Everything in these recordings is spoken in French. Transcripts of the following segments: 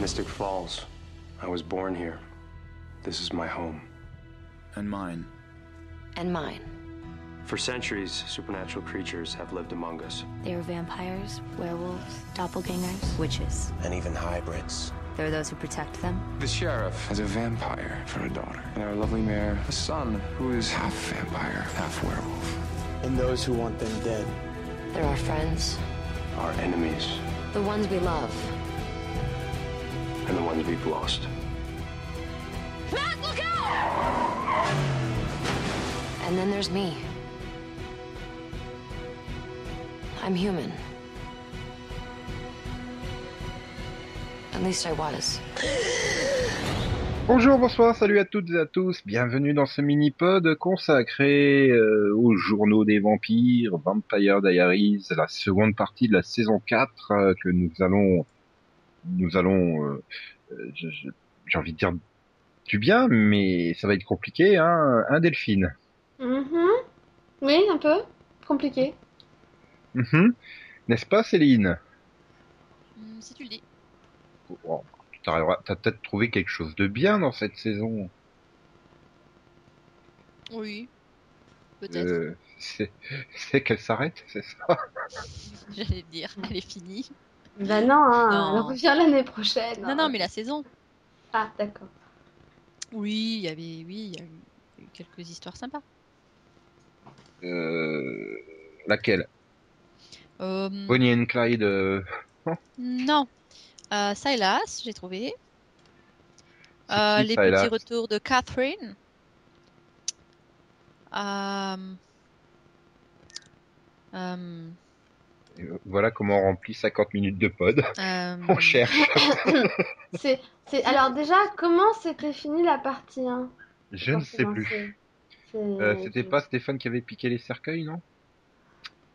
Mystic Falls. I was born here. This is my home. And mine. And mine. For centuries, supernatural creatures have lived among us. They are vampires, werewolves, doppelgangers, witches. And even hybrids. There are those who protect them. The sheriff has a vampire for a daughter. And our lovely mayor, a son who is half vampire, half werewolf. And those who want them dead. They're our friends. Our enemies. The ones we love. And the ones we've lost. Matt, look out! And then there's me. I'm human. At least I was. Bonjour, bonsoir, salut à toutes et à tous, bienvenue dans ce mini-pod consacré euh, aux journaux des vampires, Vampire Diaries, la seconde partie de la saison 4 euh, que nous allons, nous allons, euh, je- j'ai envie de dire du bien, mais ça va être compliqué, hein, un Delphine. Mhm. Oui, un peu compliqué. Mhm. N'est-ce pas Céline? Hmm, si tu le dis. Oh, tu T'as peut-être trouvé quelque chose de bien dans cette saison. Oui. Peut-être. Euh, c'est qu'elle s'arrête, c'est ça? J'allais dire, elle est finie. Bah non, hein, Non. elle revient l'année prochaine. Non, non, mais la saison. Ah, d'accord. Oui, il y avait, oui, il y a eu, quelques histoires sympas. euh, Laquelle? Euh, Bonnie and Clyde euh, non? Euh, Silas, j'ai trouvé. Euh, qui, les Silas? petits retours de Catherine. Euh, Voilà comment on remplit 50 minutes de pod. euh, On cherche. C'est, c'est... Alors déjà, comment s'était finie la partie 1 Je ne sais plus. Euh, C'était pas Stéphane qui avait piqué les cercueils, non?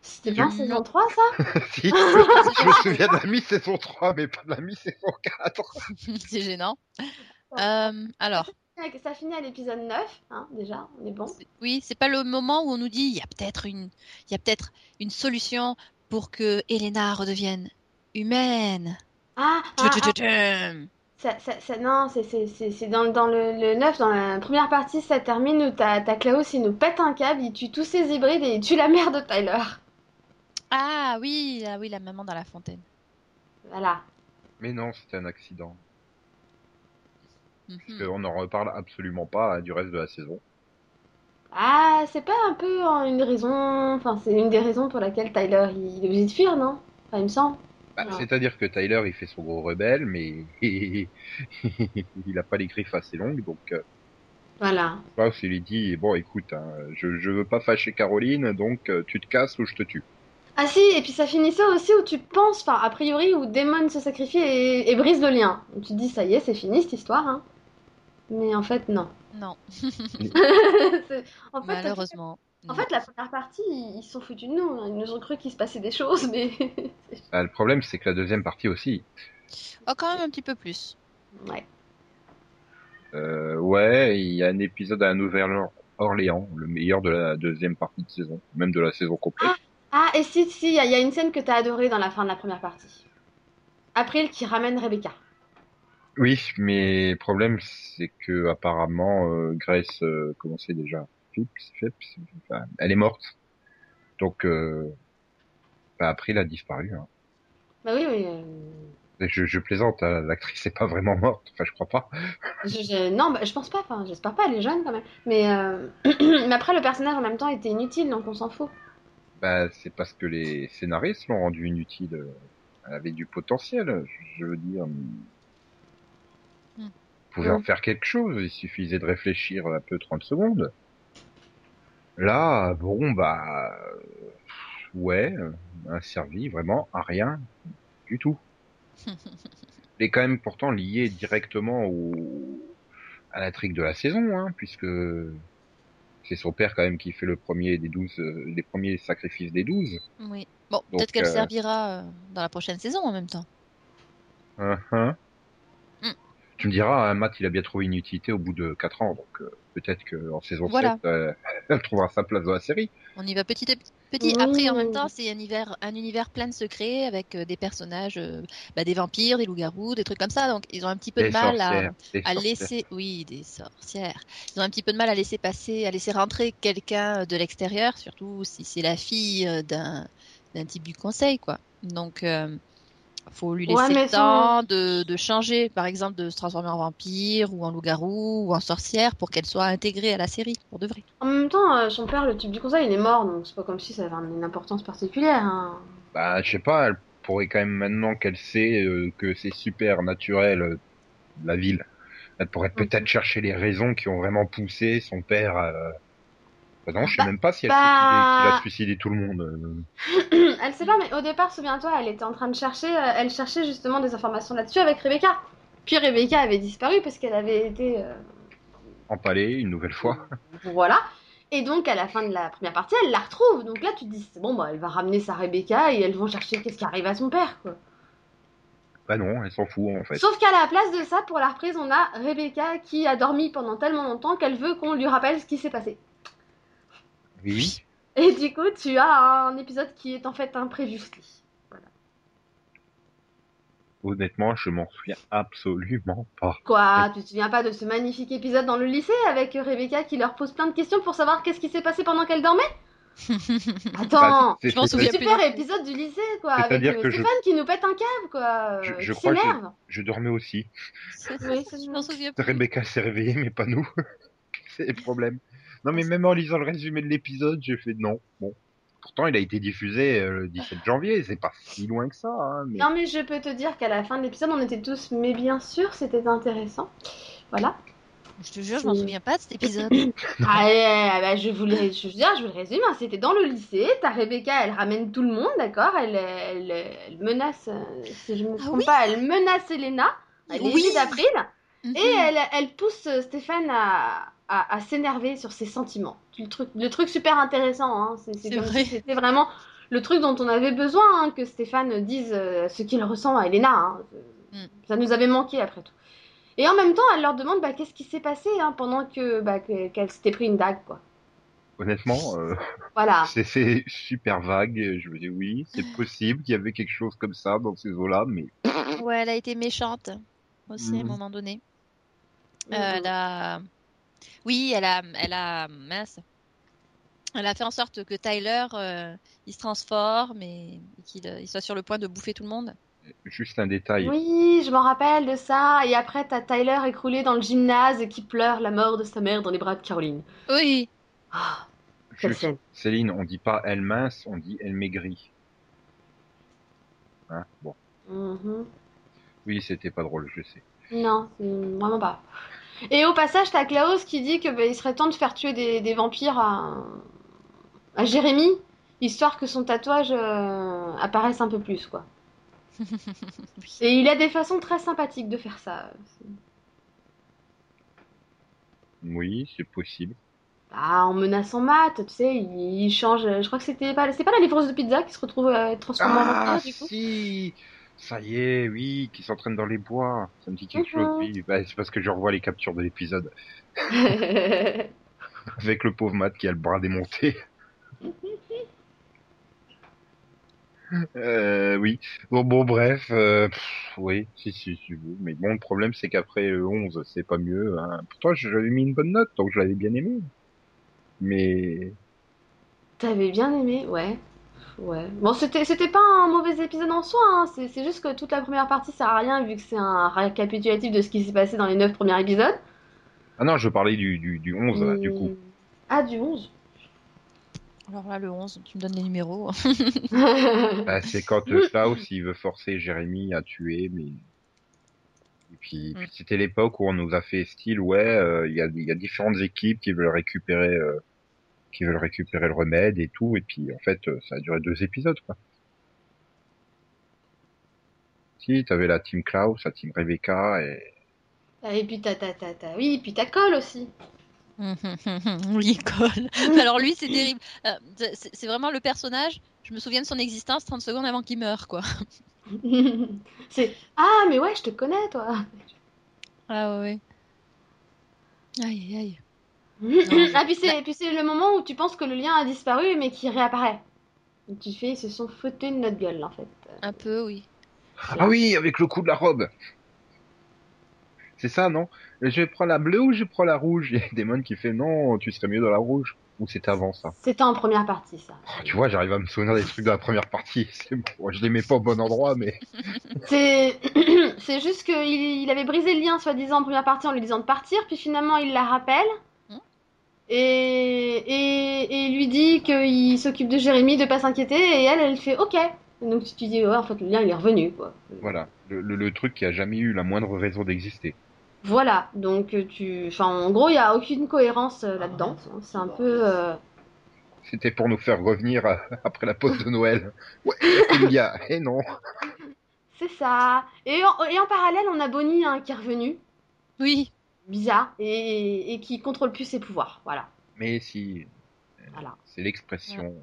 C'était pas en Je- saison 3, ça? Si, je me souviens de la mi-saison 3, mais pas de la mi-saison 4. C'est gênant. Euh, alors, Ça finit à l'épisode 9, hein, déjà, on est bon. Oui, c'est pas le moment où on nous dit il y a peut-être une, il y a peut-être une solution pour que Elena redevienne humaine. Ah, ah, ah, ça, ça, ça- non, c'est, c'est, c'est, c'est dans, dans le, le 9, dans la première partie, ça termine où t'as, t'as Klaus, il nous pète un câble, il tue tous ses hybrides et il tue la mère de Tyler. Ah oui, ah oui, la maman dans la fontaine. Voilà. Mais non, c'était un accident. Mhm. Parce qu'on n'en reparle absolument pas hein, du reste de la saison. Ah, c'est pas un peu une raison, enfin, c'est une des raisons pour laquelle Tyler, il est obligé de fuir, non? Enfin, il me semble. Bah. C'est-à-dire que Tyler, il fait son gros rebelle, mais il a pas les griffes assez longues, donc euh, Voilà. Klaus, il lui dit, bon, écoute, hein, je, je veux pas fâcher Caroline, donc euh, tu te casses ou je te tue. Ah si, et puis ça finissait aussi où tu penses, enfin, a priori, où Damon se sacrifie et, et brise le lien. Tu te dis, ça y est, c'est fini cette histoire, hein. Mais en fait, non. Non, C'est- en fait, malheureusement. En fait, la première partie, ils sont foutus de nous. hein. Ils nous ont cru qu'il se passait des choses, mais. Bah, le problème, c'est que la deuxième partie aussi. Oh, quand même un petit peu plus. ouais. Euh, ouais, il y a un épisode à Nouvelle-Orléans, le meilleur de la deuxième partie de saison, même de la saison complète. Ah, et si, si, il y, a- il y a une scène que t'as adorée dans la fin de la première partie. April qui ramène Rebecca. Oui, mais le problème, c'est que apparemment, euh, Grace, euh, comment c'est déjà Phipps, Phipps, enfin, elle est morte. Donc, euh, bah, April a disparu. Hein. Bah oui, euh, Je, je plaisante, hein, l'actrice n'est pas vraiment morte. Enfin, je crois pas. je- je- non, bah, je pense pas. Enfin, j'espère pas. Elle est jeune quand même. Mais, euh, mais après, le personnage en même temps était inutile, donc on s'en fout. Bah, c'est parce que les scénaristes l'ont rendue inutile. Elle avait du potentiel, je veux dire. Pouvez en Hmm. faire quelque chose, il suffisait de réfléchir un peu 30 secondes. Là, bon, bah, ouais, un servi vraiment à rien du tout. Il est quand même pourtant lié directement au, à l'intrigue de la saison, hein, puisque c'est son père quand même qui fait le premier des douze, euh, les premiers sacrifices des douze. Oui. Bon, peut-être qu'elle euh, servira euh, dans la prochaine saison en même temps. Hein. Tu me diras, hein, Matt, il a bien trouvé une utilité au bout de 4 ans, donc euh, peut-être qu'en saison Voilà. 7, euh, elle trouvera sa place dans la série. On y va petit à petit. Après, en même temps, c'est un univers, un univers plein de secrets avec euh, des personnages, euh, bah, des vampires, des loups-garous, des trucs comme ça. Donc, ils ont un petit peu Des de mal à, laisser, oui, des sorcières. Ils ont un petit peu de mal à laisser passer, à laisser rentrer quelqu'un de l'extérieur, surtout si c'est la fille d'un d'un type du conseil, quoi. Donc, euh, faut lui laisser Ouais, le temps de, de changer, par exemple, de se transformer en vampire ou en loup-garou ou en sorcière pour qu'elle soit intégrée à la série, pour de vrai. En même temps, euh, son père, le type du conseil, il est mort, donc c'est pas comme si ça avait une importance particulière. hein. Bah, je sais pas, elle pourrait quand même maintenant qu'elle sait euh, que c'est super naturel euh, la ville. Elle pourrait peut-être chercher les raisons qui ont vraiment poussé son père. à- Bah non, je sais Bah, même pas si elle bah- qu'il a suicidé tout le monde. euh. elle sait pas, mais au départ, souviens-toi, elle était en train de chercher, euh, elle cherchait justement des informations là-dessus avec Rebecca. Puis Rebecca avait disparu parce qu'elle avait été. euh, Empalé une nouvelle fois. Voilà. Et donc, à la fin de la première partie, elle la retrouve. Donc là, tu te dis, bon, bah, elle va ramener sa Rebecca et elles vont chercher qu'est-ce qui arrive à son père, quoi. Bah non, elle s'en fout en fait. Sauf qu'à la place de ça, pour la reprise, on a Rebecca qui a dormi pendant tellement longtemps qu'elle veut qu'on lui rappelle ce qui s'est passé. Oui. Et du coup, tu as un épisode qui est en fait un previously. Honnêtement, je m'en souviens absolument pas. Quoi, tu te souviens pas de ce magnifique épisode dans le lycée avec Rebecca qui leur pose plein de questions pour savoir qu'est-ce qui s'est passé pendant qu'elle dormait? Attends C'est- m'en c'est- souviens Super épisode du lyée, quoi, avec C'est-à-dire euh, que je- Stéphane qui nous pète un câble, quoi, Je- crois que-. Je dormais aussi. Oui, je m'en souviens plus. Rebecca s'est réveillée, mais pas nous. c'est le problème. Non, mais même en lisant le résumé de l'épisode, j'ai fait non. Bon. Pourtant, il a été diffusé euh, le 17 janvier, c'est pas si loin que ça. Hein, mais... Non, mais je peux te dire qu'à la fin de l'épisode, on était tous, mais bien sûr, c'était intéressant. Voilà. Je te jure, je m'en souviens pas de cet épisode. Allez, bah, je vous le, je veux dire, je vous le résume. hein, C'était dans le lycée. Ta Rebecca, elle ramène tout le monde, d'accord? Elle, elle, elle menace, euh, si je me Ah trompe oui pas, elle menace Elena. Elle est Oui. Mhm. Et elle, elle pousse Stéphane à, à, à s'énerver sur ses sentiments. Le truc, le truc super intéressant, hein. c'est c'est C'est comme vrai. si c'était vraiment le truc dont on avait besoin, hein, que Stéphane dise euh, ce qu'il ressent à Elena. hein. Mm. Ça nous avait manqué après tout. Et en même temps, elle leur demande bah, qu'est-ce qui s'est passé hein, pendant que bah, que- qu'elle s'était pris une dague, quoi. Honnêtement, euh, Voilà. c'est- c'est super vague. Je me dis oui, c'est possible qu'il y avait quelque chose comme ça dans ces eaux-là, mais Ouais, elle a été méchante aussi à un Mhm. moment donné. Euh, elle a... Oui, elle a, elle a, mince. Elle a fait en sorte que Tyler, euh, il se transforme et, et qu'il euh, il soit sur le point de bouffer tout le monde. juste un détail. Oui, je m'en rappelle de ça. Et après, t'as Tyler écroulé dans le gymnase et qui pleure la mort de sa mère dans les bras de Caroline. Oui, Ah, quelle Juste, scène. Céline, on dit pas elle mince, on dit elle maigrit. Hein bon. Mhm. Oui, c'était pas drôle, je sais. Non, vraiment pas. Et au passage, t'as Klaus qui dit que bah, il serait temps de faire tuer des, des vampires à, à Jérémy, histoire que son tatouage euh, apparaisse un peu plus, quoi. Et il a des façons très sympathiques de faire ça. Oui, c'est possible. Ah, en menaçant Matt, tu sais, il, change. Je crois que c'était pas, c'est pas la livreuse de pizza qui se retrouve euh, transformée en Ah, vampire, du coup. si Ça y est, oui, qui s'entraîne dans les bois. Ça me dit quelque chose, oui. Bah, c'est parce que je revois les captures de l'épisode. Avec le pauvre Matt qui a le bras démonté. euh, oui. Bon, bon bref, euh, pff, oui, si, si, si. Mais bon, le problème, c'est qu'après le 11, c'est pas mieux. Hein. Pourtant, j'avais mis une bonne note, donc je l'avais bien aimé. Mais T'avais bien aimé, ouais. Ouais. Bon, c'était c'était pas un mauvais épisode en soi, hein. C'est c'est juste que toute la première partie sert à rien vu que c'est un récapitulatif de ce qui s'est passé dans les 9 premiers épisodes. ah non, je parlais du du, du 11 là, du coup. Ah, du 11. alors là, le 11, tu me donnes les numéros. Bah, c'est quand euh, Klaus il veut forcer Jérémy à tuer, mais et puis, Mm. puis c'était l'époque où on nous a fait style ouais, euh, il y a il y a différentes équipes qui veulent récupérer euh, qui veulent récupérer le remède et tout, et puis en fait euh, ça a duré deux épisodes quoi. Si t'avais la team Klaus, la team Rebecca et Et puis t'as, t'as, t'as, t'as- Oui, puis t'as Cole aussi. oui, Cole. Alors lui, c'est terrible. Euh, c'est c'est vraiment le personnage. Je me souviens de son existence 30 secondes avant qu'il meure, quoi. c'est Ah, mais ouais, je te connais, toi. Ah ouais. Aïe, aïe, aïe. Ah, puis c'est, puis c'est le moment où tu penses que le lien a disparu, mais qui réapparaît. Tu fais, ils se sont foutus de notre gueule, en fait. Un peu, oui. Ah oui, avec le coup de la robe. C'est ça, non? Je prends la bleue ou je prends la rouge? Il y a Damon qui fait non, tu serais mieux dans la rouge. Ou c'était avant ça? C'était en première partie, ça. Oh, Tu vois, j'arrive à me souvenir des trucs de la première partie. C'est bon. Je les mets pas au bon endroit, mais C'est c'est juste qu'il il avait brisé le lien, soi-disant, en première partie, en lui disant de partir, puis finalement, il la rappelle. Et, et, lui dit qu'il s'occupe de Jérémy, de pas s'inquiéter, et elle, elle fait OK. Donc tu te dis, ouais, en fait, le lien, il est revenu, quoi. voilà. Le, le- le truc qui a jamais eu la moindre raison d'exister. Voilà, donc euh, tu... Enfin, en gros, il n'y a aucune cohérence euh, là-dedans. C'est un peu... euh, C'était pour nous faire revenir à- après la pause de Noël. Ouais, il y a? Eh non. C'est ça. Et en, et en parallèle, on a Bonnie hein, qui est revenu, Oui. Bizarre, et, et qui contrôle plus ses pouvoirs. Voilà. Mais si. Voilà. C'est l'expression.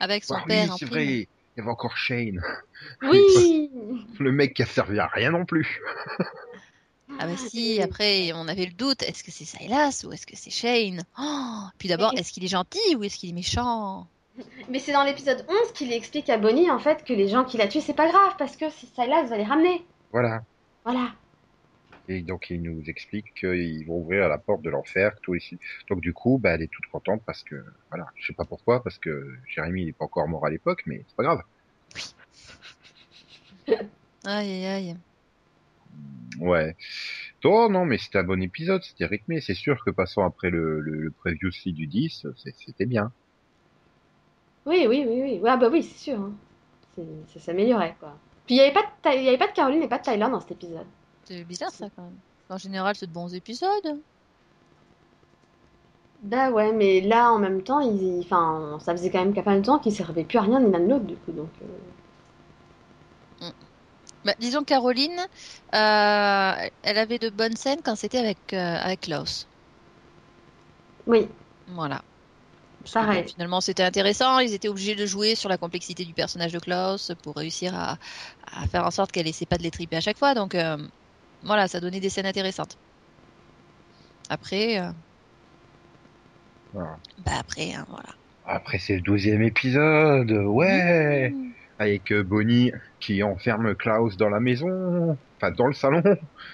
Avec son Ah père oui, c'est vrai. Il y avait encore Shane. Oui Le mec qui a servi à rien non plus. Ah bah si, après on avait le doute, est-ce que c'est Silas ou est-ce que c'est Shane? Oh Puis d'abord, est-ce qu'il est gentil ou est-ce qu'il est méchant? Mais c'est dans l'épisode 11 qu'il explique à Bonnie, en fait, que les gens qu'il a tués, c'est pas grave, parce que c'est Silas va les ramener. Voilà. Voilà. Et donc il nous explique qu'ils vont ouvrir la porte de l'enfer, tout ici. Donc du coup, bah, elle est toute contente parce que, voilà, je sais pas pourquoi, parce que Jérémy il est pas encore mort à l'époque, mais c'est pas grave. Aïe aïe aïe. Ouais. Oh non, mais c'était un bon épisode, c'était rythmé. C'est sûr que passant après le, le, le previously du 10, c'est- c'était bien. Oui, oui, oui, oui. Ouais, bah oui, c'est sûr. hein. Ça s'améliorait, quoi. Puis il n'y avait, avait pas de Caroline et pas de Tyler dans cet épisode. C'est bizarre ça quand même. En général, c'est de bons épisodes. Bah ouais, mais là, en même temps, ils... enfin, ça faisait quand même pas mal de temps qu'ils servaient plus à rien ni l'un ni l'autre, du coup, donc... euh, Bah, disons Caroline, euh, elle avait de bonnes scènes quand c'était avec, euh, avec Klaus. Oui, Voilà. Parce Pareil. finalement, c'était intéressant. Ils étaient obligés de jouer sur la complexité du personnage de Klaus pour réussir à, à faire en sorte qu'elle essaie pas de les triper à chaque fois. Donc, voilà, ça donnait des scènes intéressantes. Après, euh, Voilà. bah après, hein, voilà. Après c'est le douzième épisode, ouais, Mmh. avec euh, Bonnie qui enferme Klaus dans la maison, enfin dans le salon.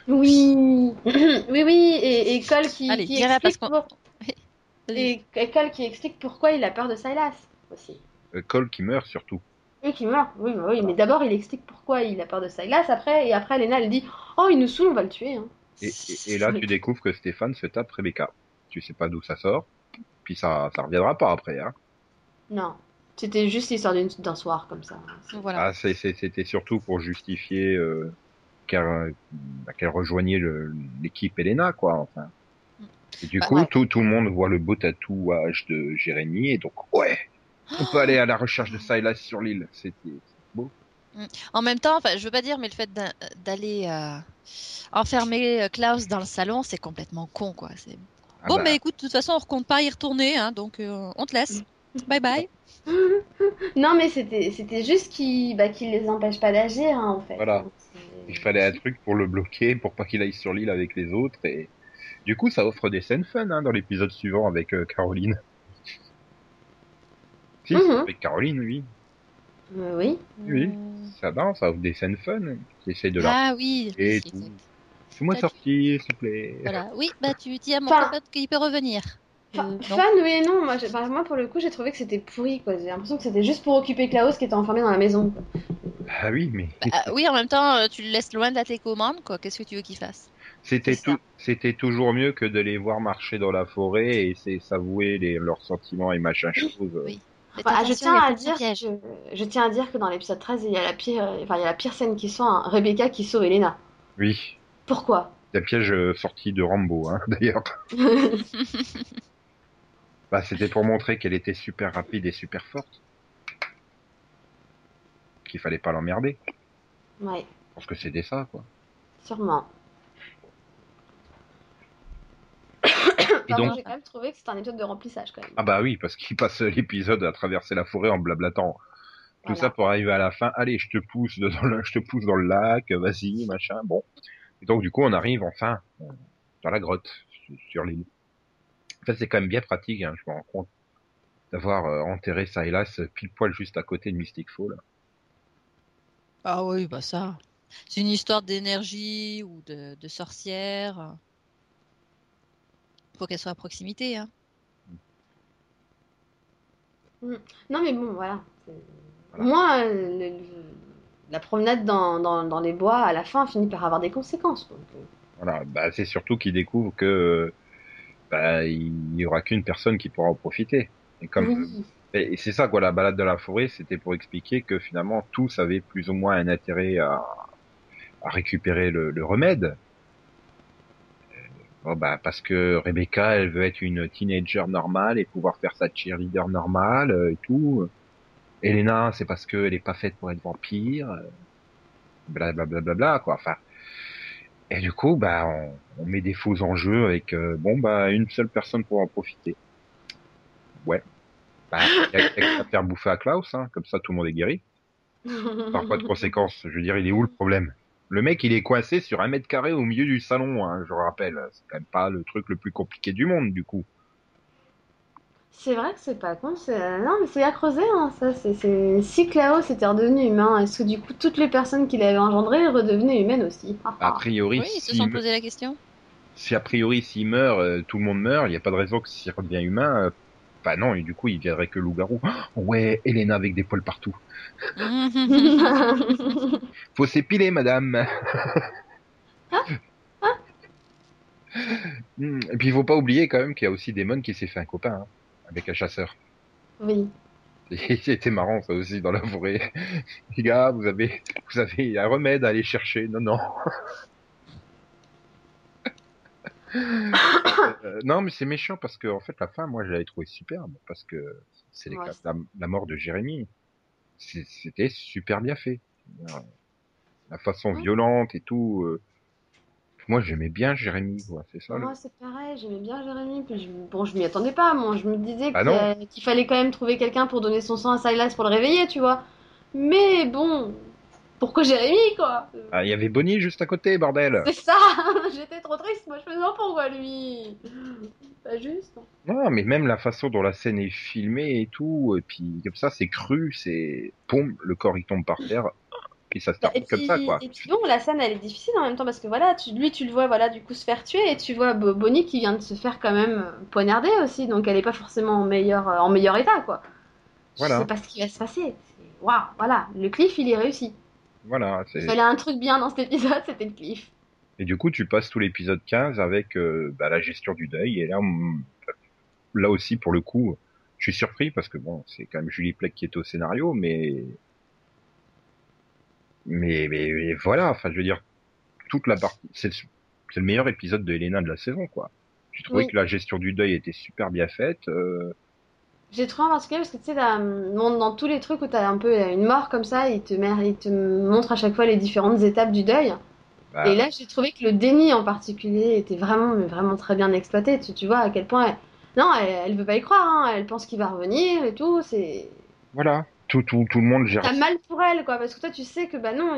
oui, oui, oui, et, et Cole qui, Allez, explique qu'on- pour- et, et Cole qui explique pourquoi il a peur de Silas aussi. Euh, Cole qui meurt surtout. Oui, qui meurt. Oui, bah oui, mais d'abord il explique pourquoi il a peur de Silas. Après, et après, Lena elle dit, oh, il nous saoule, on va le tuer. Hein. Et, et- et là tu découvres que Stéphane se tape Rebecca. Tu sais pas d'où ça sort, puis ça ça reviendra pas après. Hein. Non, c'était juste l'histoire d'une- d'un soir comme ça. Voilà. Ah, c'était surtout pour justifier euh, qu'elle bah, qu'elle rejoignait l'équipe Elena, quoi. Enfin. Et du Bah, coup, ouais. tout, tout le monde voit le beau tatouage de Jérémy, et donc, ouais, on peut aller à la recherche de Silas sur l'île. C'était beau. En même temps, enfin, je veux pas dire, mais le fait d'aller euh, enfermer euh, Klaus dans le salon, c'est complètement con, quoi. C'est Ah bon, bah, mais écoute, de toute façon, on compte pas y retourner, hein, donc euh, on te laisse. Bye bye. Non, mais c'était c'était juste qu'il bah, qu'il les empêche pas d'agir, hein, en fait. Voilà. Il fallait un truc pour le bloquer, pour pas qu'il aille sur l'île avec les autres, et du coup, ça offre des scènes fun hein, dans l'épisode suivant avec euh, Caroline. Si, Mhm. c'est avec Caroline, oui. Euh, oui. Oui. Ça, non, ça offre des scènes fun. Qui essaye de la Ah oui. Et oui, tout. Fais-moi sortir, s'il te plaît. Voilà. Oui, bah tu dis à mon copain qu'il peut revenir. Enfin, Euh, non. fun, oui et non. Moi, enfin, moi, pour le coup, j'ai trouvé que c'était pourri. J'ai l'impression que c'était juste pour occuper Klaus qui était enfermé dans la maison. quoi. Ah oui, mais Bah, oui, en même temps, euh, tu le laisses loin de la télécommande, quoi. Qu'est-ce que tu veux qu'il fasse? C'était tout, c'était toujours mieux que de les voir marcher dans la forêt et s'avouer les, leurs sentiments et machin chose. Oui. Enfin, je tiens à dire que je tiens à dire que dans l'épisode 13, il y a la pire, enfin, il y a la pire scène qui soit hein, Rebecca qui sauve Elena. Oui. Pourquoi? C'est un piège euh, sorti de Rambo, hein, d'ailleurs. Bah, c'était pour montrer qu'elle était super rapide et super forte. Qu'il fallait pas l'emmerder. Ouais, Parce que c'était ça, quoi. sûrement. Et Pardon, donc, j'ai quand même trouvé que c'était un épisode de remplissage quand même. ah bah oui, parce qu'il passe l'épisode à traverser la forêt en blablatant. Tout Voilà. ça pour arriver à la fin. Allez, je te pousse dans le, je te pousse dans le lac, vas-y, machin. Bon. Et donc du coup, on arrive enfin euh, dans la grotte sur- l'île. En fait, c'est quand même bien pratique, hein, je me rends compte. d'avoir euh, enterré Silas pile poil juste à côté de Mystic Fall. Ah oui, bah ça. C'est une histoire d'énergie ou de, de sorcière. Faut qu'elle soit à proximité. Hein. Non, mais bon, voilà. Moi, le- le- la promenade dans, dans, dans les bois, à la fin, finit par avoir des conséquences. donc, euh, Voilà, bah, c'est surtout qu'il découvre que bah, il y aura qu'une personne qui pourra en profiter. Et comme oui. et et c'est ça quoi, la balade de la forêt, c'était pour expliquer que finalement tous avaient plus ou moins un intérêt à, à récupérer le, le remède. Bon, bah, parce que Rebecca, elle veut être une teenager normale et pouvoir faire sa cheerleader normale euh, et tout. Elena, c'est parce qu'elle est pas faite pour être vampire. euh, Blablabla, bla, bla, quoi. Enfin, et du coup, bah, on, on met des faux enjeux avec, euh, bon, bah, une seule personne pour en profiter. Ouais. Bah, y a y a faire bouffer à Klaus, hein, comme ça tout le monde est guéri. Par pas de conséquences. Je veux dire, il est où le problème? Le mec, il est coincé sur un mètre carré au milieu du salon, hein, je rappelle. C'est quand même pas le truc le plus compliqué du monde, du coup. C'est vrai que c'est pas con. c'est- Non, mais c'est à creuser, hein, ça. C'est. Si Klaus était redevenu humain, est-ce que du coup, toutes les personnes qu'il avait engendrées redevenaient humaines aussi? A priori, Oui, ils se sont me- posé la question. si a priori s'il meurt, euh, tout le monde meurt, il n'y a pas de raison que s'il redevient humain, euh, bah non, et du coup il viendrait que loup-garou. Oh, ouais, Elena avec des poils partout. Faut s'épiler, madame. Hmm, Et puis il faut pas oublier quand même qu'il y a aussi Damon qui s'est fait un copain hein, avec un chasseur. oui. C'était marrant ça aussi dans la forêt. Les gars, vous avez, vous avez un remède à aller chercher. Non, non. Euh, non, mais c'est méchant parce que en fait la fin, moi, je l'avais trouvé superbe parce que c'est Ouais. la, la mort de Jérémy. C'était super bien fait. La façon Ouais. violente et tout. euh, Moi, j'aimais bien Jérémy. C'est ça. le- Moi, c'est pareil, j'aimais bien Jérémy. Puis je- Bon, je m'y attendais pas. Moi, je me disais Ah qu'il a- qu'il fallait quand même trouver quelqu'un pour donner son sang à Silas pour le réveiller, tu vois. Mais bon, pourquoi Jérémy, quoi Ah, il y avait Bonnie juste à côté, bordel. C'est ça J'étais trop triste. Moi, je me disais, pourquoi lui Pas juste. Non, mais même la façon dont la scène est filmée et tout, et puis comme ça, c'est cru, c'est pom, le corps il tombe par terre, et ça se termine comme ça, quoi. et puis bon, la scène elle est difficile en même temps parce que voilà, tu, lui tu le vois voilà du coup se faire tuer et tu vois Bo- Bonnie qui vient de se faire quand même euh, poignarder aussi, donc elle est pas forcément en meilleur, euh, en meilleur état quoi. Je Voilà. sais pas ce qui va se passer. Waouh, voilà, le cliff il est réussi. Voilà. Il fallait un truc bien dans cet épisode, c'était le cliff. Et du coup, tu passes tout l'épisode 15 avec euh, bah, la gestion du deuil, et là, là aussi, pour le coup, je suis surpris parce que bon, c'est quand même Julie Plec qui est au scénario, mais mais, mais, mais voilà, enfin, je veux dire, toute la partie, c'est le, c'est le meilleur épisode de Helena de la saison, quoi. J'ai trouvé Oui. que la gestion du deuil était super bien faite. euh, J'ai trouvé en particulier parce que tu sais, dans, dans- tous les trucs où t'as un peu une mort comme ça, il te, met- il te montre à chaque fois les différentes étapes du deuil. bah, Et là, j'ai trouvé que le déni en particulier était vraiment, mais vraiment très bien exploité. Tu, tu vois à quel point. Elle... Non, elle, elle veut pas y croire, hein. elle pense qu'il va revenir et tout. C'est. Voilà, tout, tout, tout le monde gère. T'as mal pour elle, quoi, parce que toi, tu sais que bah non,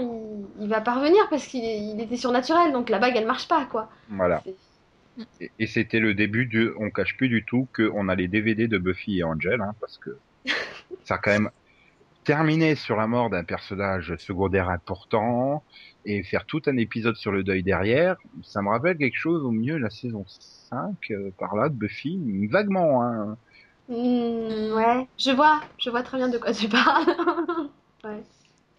il, il va pas revenir parce qu'il il était surnaturel, donc la bague, elle marche pas, quoi. Voilà. C'est- Et, et c'était le début de, on cache plus du tout qu'on a les DVD de Buffy et Angel, hein, parce que ça a quand même terminé sur la mort d'un personnage secondaire important et faire tout un épisode sur le deuil derrière, ça me rappelle quelque chose au milieu de la saison 5, euh, par là, de Buffy, vaguement, hein. Hmm, ouais, je vois, je vois très bien de quoi tu parles. ouais.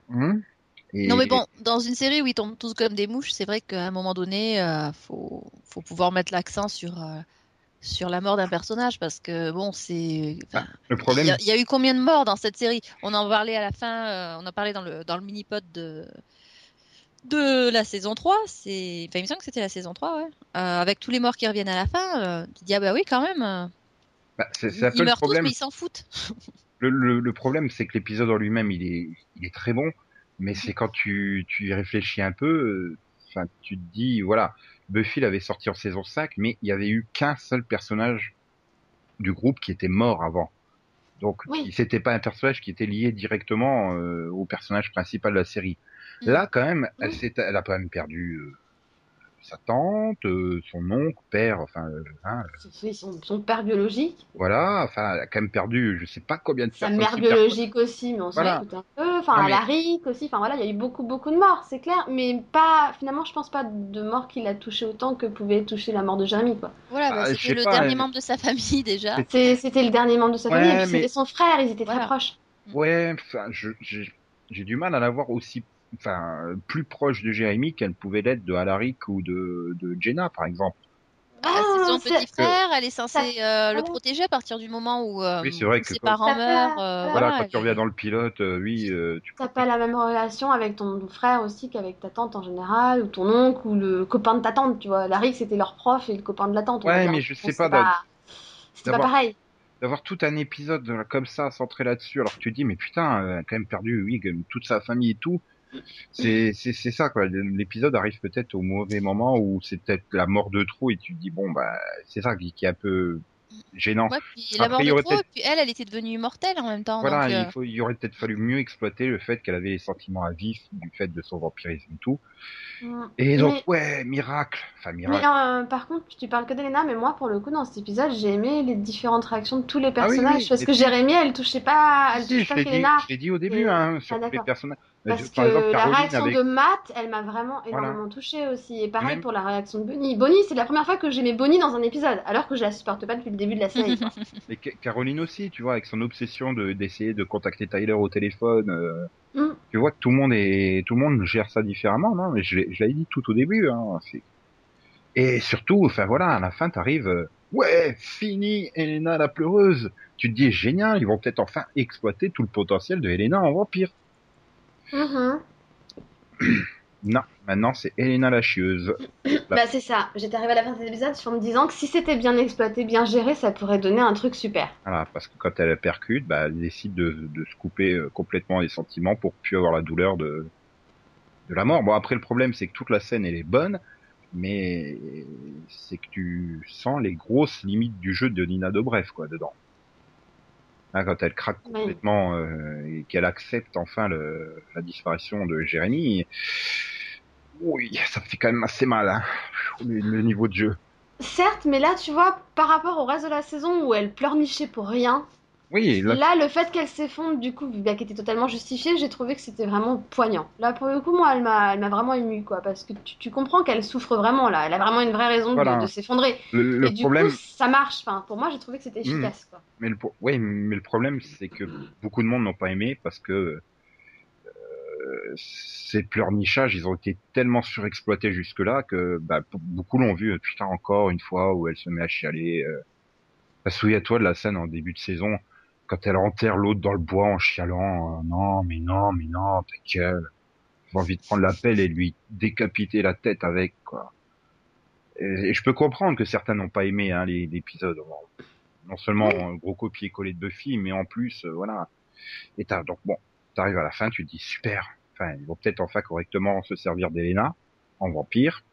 Hum Et- Non mais bon, dans une série où ils tombent tous comme des mouches, c'est vrai qu'à un moment donné, euh, faut, faut pouvoir mettre l'accent sur, euh, sur la mort d'un personnage parce que bon, c'est. enfin, Le problème, Il y, a, il y a eu combien de morts dans cette série? On en parlait à la fin, euh, on en parlait dans le, dans le mini-pod de, de la saison 3. C'est... Enfin, il me semble que c'était la saison 3, ouais. Euh, avec tous les morts qui reviennent à la fin, tu dis, ah bah oui, quand même. bah, c'est ils le meurent tous, problème. mais ils s'en foutent. Le, le, le problème, c'est que l'épisode en lui-même, il est, il est très bon, mais c'est quand tu, tu y réfléchis un peu, euh, enfin, tu te dis, voilà, Buffy l'avait sorti en saison 5, mais il y avait eu qu'un seul personnage du groupe qui était mort avant. Donc, Oui. c'était pas un personnage qui était lié directement euh, au personnage principal de la série. Là, quand même, elle, elle a quand même perdu euh, sa tante, euh, son oncle, père, enfin, euh, hein, Son, son, son père biologique, voilà, enfin, elle a quand même perdu, je sais pas combien de sa personnes. mère biologique aussi, mais on s'en Voilà. fout un peu. Enfin, mais- Alaric aussi. Enfin voilà, il y a eu beaucoup, beaucoup de morts, c'est clair. Mais pas, finalement, je pense pas de mort qui l'a touché autant que pouvait toucher la mort de Jérémy, quoi. Voilà, bah, Ah, je c'était le pas, dernier membre de sa famille déjà. C'était le dernier membre de sa Ouais, famille, et puis mais- c'était son frère, ils étaient Voilà. très proches. Ouais, enfin, je- j'ai du mal à la voir aussi, enfin, plus proche de Jérémy qu'elle pouvait l'être de Alaric ou de, de Jenna, par exemple. Bah, c'est son Ah, petit c'est- frère, elle est censée euh, le protéger à partir du moment où, euh, Oui, c'est vrai où que ses parents T'as meurent. pas- euh, Voilà, voilà, quand tu reviens dans le pilote, euh, oui, euh, tu T'as pas la même relation avec ton frère aussi qu'avec ta tante en général, ou ton oncle, ou le copain de ta tante, tu vois. Alaric, c'était leur prof et le copain de la tante. Ouais, mais je sais pas, d'a- C'était pas pareil. d'avoir tout un épisode euh, comme ça centré là-dessus, alors que tu te dis, mais putain, elle a quand même perdu, oui, comme toute sa famille et tout. C'est, c'est, c'est ça, quoi. L'épisode arrive peut-être au mauvais moment où c'est peut-être la mort de trop et tu te dis, bon, bah, c'est ça qui, qui est un peu gênant. Ouais, puis la Après, mort de aurait trop, et peut-être- puis elle, elle était devenue immortelle en même temps. Voilà, donc, euh, il, faut, il y aurait peut-être fallu mieux exploiter le fait qu'elle avait les sentiments à vif du fait de son vampirisme et tout. Mm. Et donc, Mais- ouais, miracle. Enfin, Mais miracle. euh, par contre, tu parles que d'Elena, mais moi, pour le coup, dans cet épisode, j'ai aimé les différentes réactions de tous les Ah oui, personnages. oui, parce que Jérémy, elle touchait pas, elle Si, touche je pas l'ai dit, qu'Elena. je l'ai dit au début, Et- hein, sur Ah, tous les personnages. Parce que Par exemple, la réaction avec- de Matt, elle m'a vraiment Voilà. énormément touchée aussi. Et pareil Même- pour la réaction de Bonnie. Bonnie, c'est la première fois que j'aimais Bonnie dans un épisode, alors que je la supporte pas depuis le début de la série. Et Ca- Caroline aussi, tu vois, avec son obsession de d'essayer de contacter Tyler au téléphone. euh, Mm. Tu vois que tout le monde est, tout le monde gère ça différemment, non? Mais je l'avais dit tout au début. Hein, et surtout, enfin voilà, à la fin, t'arrives, euh, ouais, fini, Elena la pleureuse. Tu te dis génial, ils vont peut-être enfin exploiter tout le potentiel de Elena en vampire. Mhm. Non, maintenant c'est Elena la chieuse. Bah, c'est ça. J'étais arrivée à la fin de cet épisode en me disant que si c'était bien exploité, bien géré, ça pourrait donner un truc super. Voilà, parce que quand elle percute, bah, elle décide de, de se couper euh, complètement les sentiments pour plus avoir la douleur de, de la mort. Bon, après, le problème, c'est que toute la scène, elle est bonne, mais c'est que tu sens les grosses limites du jeu de Nina Dobrev, quoi, dedans. Hein, quand elle craque complètement euh, et qu'elle accepte enfin le, la disparition de Jérémy, oui, ça fait quand même assez mal, hein, le, le niveau de jeu. Certes, mais là, tu vois, par rapport au reste de la saison où elle pleurnichait pour rien, Oui, là, Là, le fait qu'elle s'effondre, du coup, bah, qui était totalement justifié, j'ai trouvé que c'était vraiment poignant. Là, pour le coup, moi, elle m'a, vraiment émue, quoi, parce que tu, tu comprends qu'elle souffre vraiment, là. Elle a vraiment une vraie raison de- Voilà. de, s'effondrer. le, le Et du problème, coup, ça marche. Enfin, pour moi, j'ai trouvé que c'était efficace, quoi. Mais le, ouais, mais le problème, c'est que beaucoup de monde n'ont pas aimé parce que euh, ces pleurnichages, ils ont été tellement surexploités jusque-là que bah, beaucoup l'ont vu, euh, putain, encore une fois, où elle se met à chialer. Euh... Bah, Souviens-toi de la scène en début de saison, quand elle enterre l'autre dans le bois en chialant, euh, non, mais non, mais non, ta gueule. J'ai envie de prendre la pelle et lui décapiter la tête avec, quoi. Et, et je peux comprendre que certains n'ont pas aimé hein, l'épisode. Non seulement un gros copier-coller de Buffy, mais en plus, euh, voilà. Et t'as, donc bon, t'arrives à la fin, tu te dis super. Enfin, ils vont peut-être enfin correctement se servir d'Elena en vampire.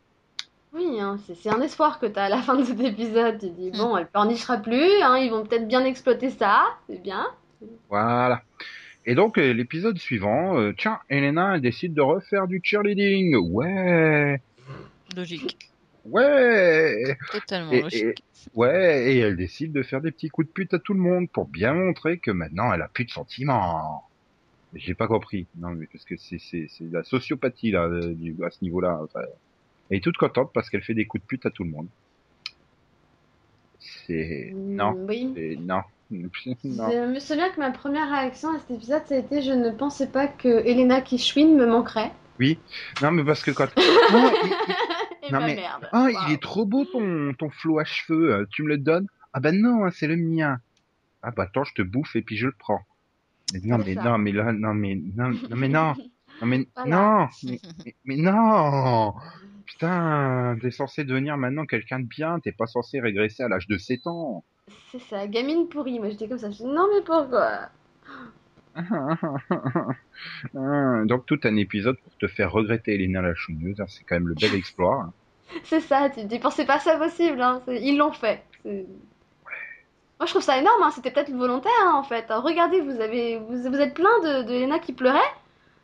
Oui, hein, c'est, c'est un espoir que t'as à la fin de cet épisode. Tu dis, bon, elle pleurnichera plus, hein, ils vont peut-être bien exploiter ça, c'est bien. Voilà. Et donc euh, l'épisode suivant, euh, tiens, Elena elle décide de refaire du cheerleading. Ouais, Logique. ouais, Totalement Et- logique. ouais. Et elle décide de faire des petits coups de pute à tout le monde pour bien montrer que maintenant elle a plus de sentiments. J'ai pas compris. Non, mais parce que c'est c'est c'est la sociopathie là euh, du, à ce niveau-là. Enfin, elle est toute contente parce qu'elle fait des coups de pute à tout le monde. C'est non, Mm, Oui. c'est non, non. Je me souviens que ma première réaction à cet épisode, ça a été je ne pensais pas que Elena Kishwin me manquerait. Non, mais parce que quand Oh, il- Non, ma mais- merde. Ah, il est trop beau ton, ton flot à cheveux. euh, Tu me le donnes? Ah ben non, hein, c'est le mien. Ah bah attends, je te bouffe et puis je le prends. Non, mais ça. non, mais là, non, mais non, non, mais non, non, mais Voilà. non, mais, mais, mais non. Putain, t'es censé devenir maintenant quelqu'un de bien. T'es pas censé régresser à l'âge de 7 ans. C'est ça, gamine pourrie. Moi j'étais comme ça. Je dis non, mais pourquoi? Donc tout un épisode pour te faire regretter Elena la chouineuse. hein, C'est quand même le bel exploit. hein. C'est ça, tu dis, pensez pas ça possible. Hein. Ils l'ont fait. Moi je trouve ça énorme. Hein. C'était peut-être volontaire hein, en fait. Regardez, vous, avez... vous, vous êtes plein de, de Elena qui pleurait.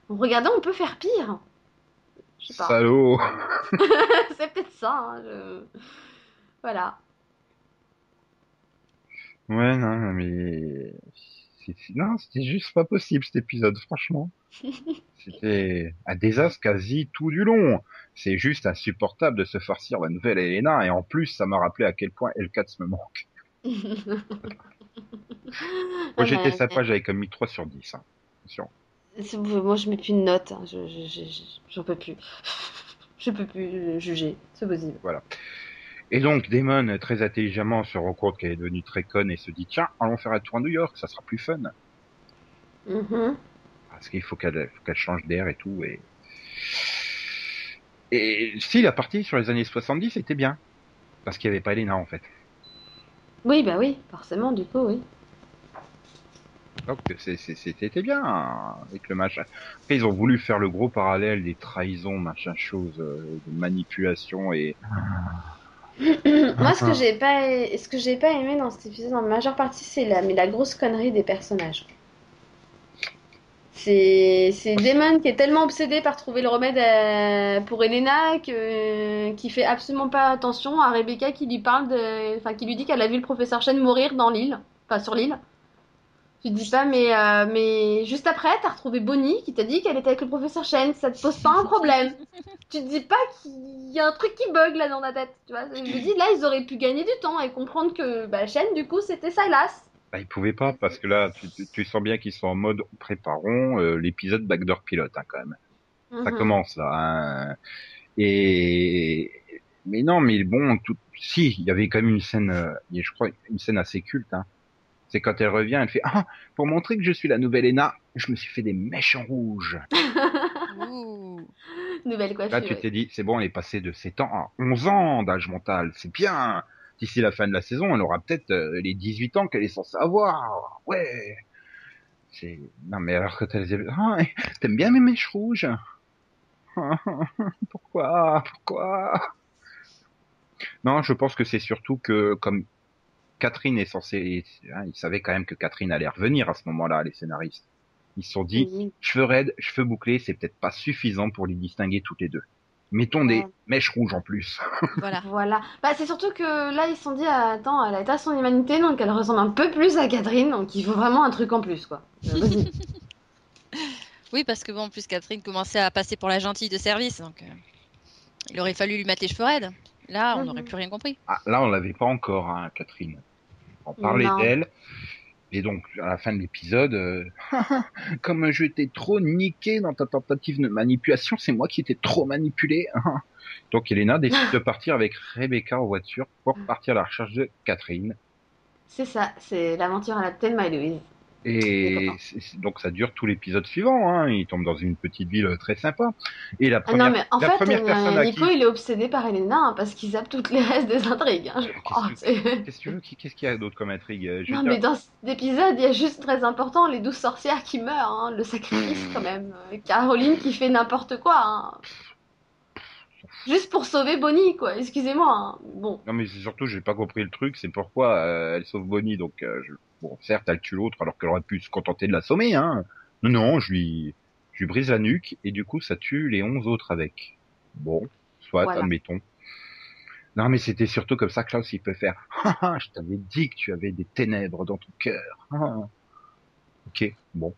Regardez, on peut faire pire. Je sais pas. Salaud c'est peut-être ça. hein, je- Voilà. Ouais, non, mais... Non, c'était juste pas possible cet épisode, franchement. C'était un désastre quasi tout du long. C'est juste insupportable de se farcir la nouvelle Elena, et en plus, ça m'a rappelé à quel point L4 me manque. Moi, j'étais Ouais, sympa, j'avais comme mis 3 sur 10. Hein. Attention. Moi, je mets plus de notes. hein, Je, je, je- je- j'en peux plus. Je peux plus juger. C'est possible. Et donc, Damon, très intelligemment, se rend compte qu'elle est devenue très conne et se dit, tiens, allons faire un tour à New York, ça sera plus fun. Mhm. Parce qu'il faut qu'elle faut qu'elle change d'air et tout. Et... et si la partie sur les années 70 était bien. Parce qu'il n'y avait pas Elena en fait. Oui, bah oui, forcément, du coup, oui. Donc c'était bien hein, avec le machin. Après ils ont voulu faire le gros parallèle des trahisons, machin chose, euh, de manipulation et Moi, ce que j'ai pas, ce que j'ai pas aimé dans cet épisode, en majeure partie, c'est la, mais la grosse connerie des personnages. C'est, c'est Damon qui est tellement obsédé par trouver le remède à- pour Elena que, qui fait absolument pas attention à Rebecca qui lui parle de, enfin, qui lui dit qu'elle a vu le professeur Chen mourir dans l'île, enfin, sur l'île. Tu te dis pas, mais, euh, mais juste après, t'as retrouvé Bonnie qui t'a dit qu'elle était avec le professeur Chen, ça te pose pas un problème. tu te dis pas qu'il y a un truc qui bug là dans ta tête, tu vois. Je me dis, là, ils auraient pu gagner du temps et comprendre que bah, Chen, du coup, c'était Silas. bah, ils pouvaient pas parce que là tu, tu- tu sens bien qu'ils sont en mode préparons euh, l'épisode backdoor pilote hein, quand même. Ça Mhm. commence là. hein. Et mais non, mais bon, tout... si, il y avait quand même une scène, euh, je crois une scène assez culte. Hein. C'est quand elle revient, elle fait ah pour montrer que je suis la nouvelle Ena, je me suis fait des mèches en rouge. Ouh. Nouvelle coiffure. Là, tu ouais. t'es dit, c'est bon, elle est passée de 7 ans à 11 ans d'âge mental, c'est bien. D'ici la fin de la saison, elle aura peut-être euh, les 18 ans qu'elle est censée avoir. Ouais. C'est non mais alors que t'as ah, t'aimes bien mes mèches rouges? Pourquoi? Pourquoi? Non, je pense que c'est surtout que comme Catherine est censée, hein, ils savaient quand même que Catherine allait revenir à ce moment-là, les scénaristes. Ils se sont dit, Oui. cheveux raides, cheveux bouclés, c'est peut-être pas suffisant pour les distinguer toutes les deux. Mettons des Ouais. mèches rouges en plus. Voilà. Voilà. Bah, c'est surtout que là, ils se sont dit, ah, attends, elle a son humanité, donc elle ressemble un peu plus à Catherine, donc il faut vraiment un truc en plus, quoi. Euh. Oui, parce que bon, en plus Catherine commençait à passer pour la gentille de service, donc euh, il aurait fallu lui mettre les cheveux raides. Là, on Mhm. n'aurait plus rien compris. Ah, là, on l'avait pas encore, hein, Catherine. On parlait Non. d'elle. Et donc, à la fin de l'épisode, euh, comme je t'ai trop niqué dans ta tentative de manipulation, c'est moi qui étais trop manipulé. donc, Elena décide de partir avec Rebecca en voiture pour partir à la recherche de Catherine. C'est ça, c'est l'aventure à la Thelma et Louise. Et donc ça dure tout l'épisode suivant. Hein. Il tombe dans une petite ville très sympa. Et la Ah première, non, mais en la fait, première euh, personne à qui Nico, il est obsédé par Elena hein, parce qu'il zappe toutes les restes des intrigues. hein. Qu'est-ce tu veux qu'il y a d'autre comme intrigue Euh, je Non, mais dans cet épisode, il y a juste très important les douze sorcières qui meurent, le sacrifice quand même. Euh, Caroline qui fait n'importe quoi. Juste pour sauver Bonnie, quoi. Excusez-moi. Bon. Non mais surtout j'ai pas compris le truc, c'est pourquoi euh, elle sauve Bonnie donc euh, je... bon certes elle tue l'autre alors qu'elle aurait pu se contenter de la sommer hein. Non non, je lui je lui brise la nuque et du coup ça tue les 11 autres avec. Bon, soit Voilà. admettons. Non mais c'était surtout comme ça que Klaus il peut faire. Ah, je t'avais dit que tu avais des ténèbres dans ton cœur. Ah. OK, bon.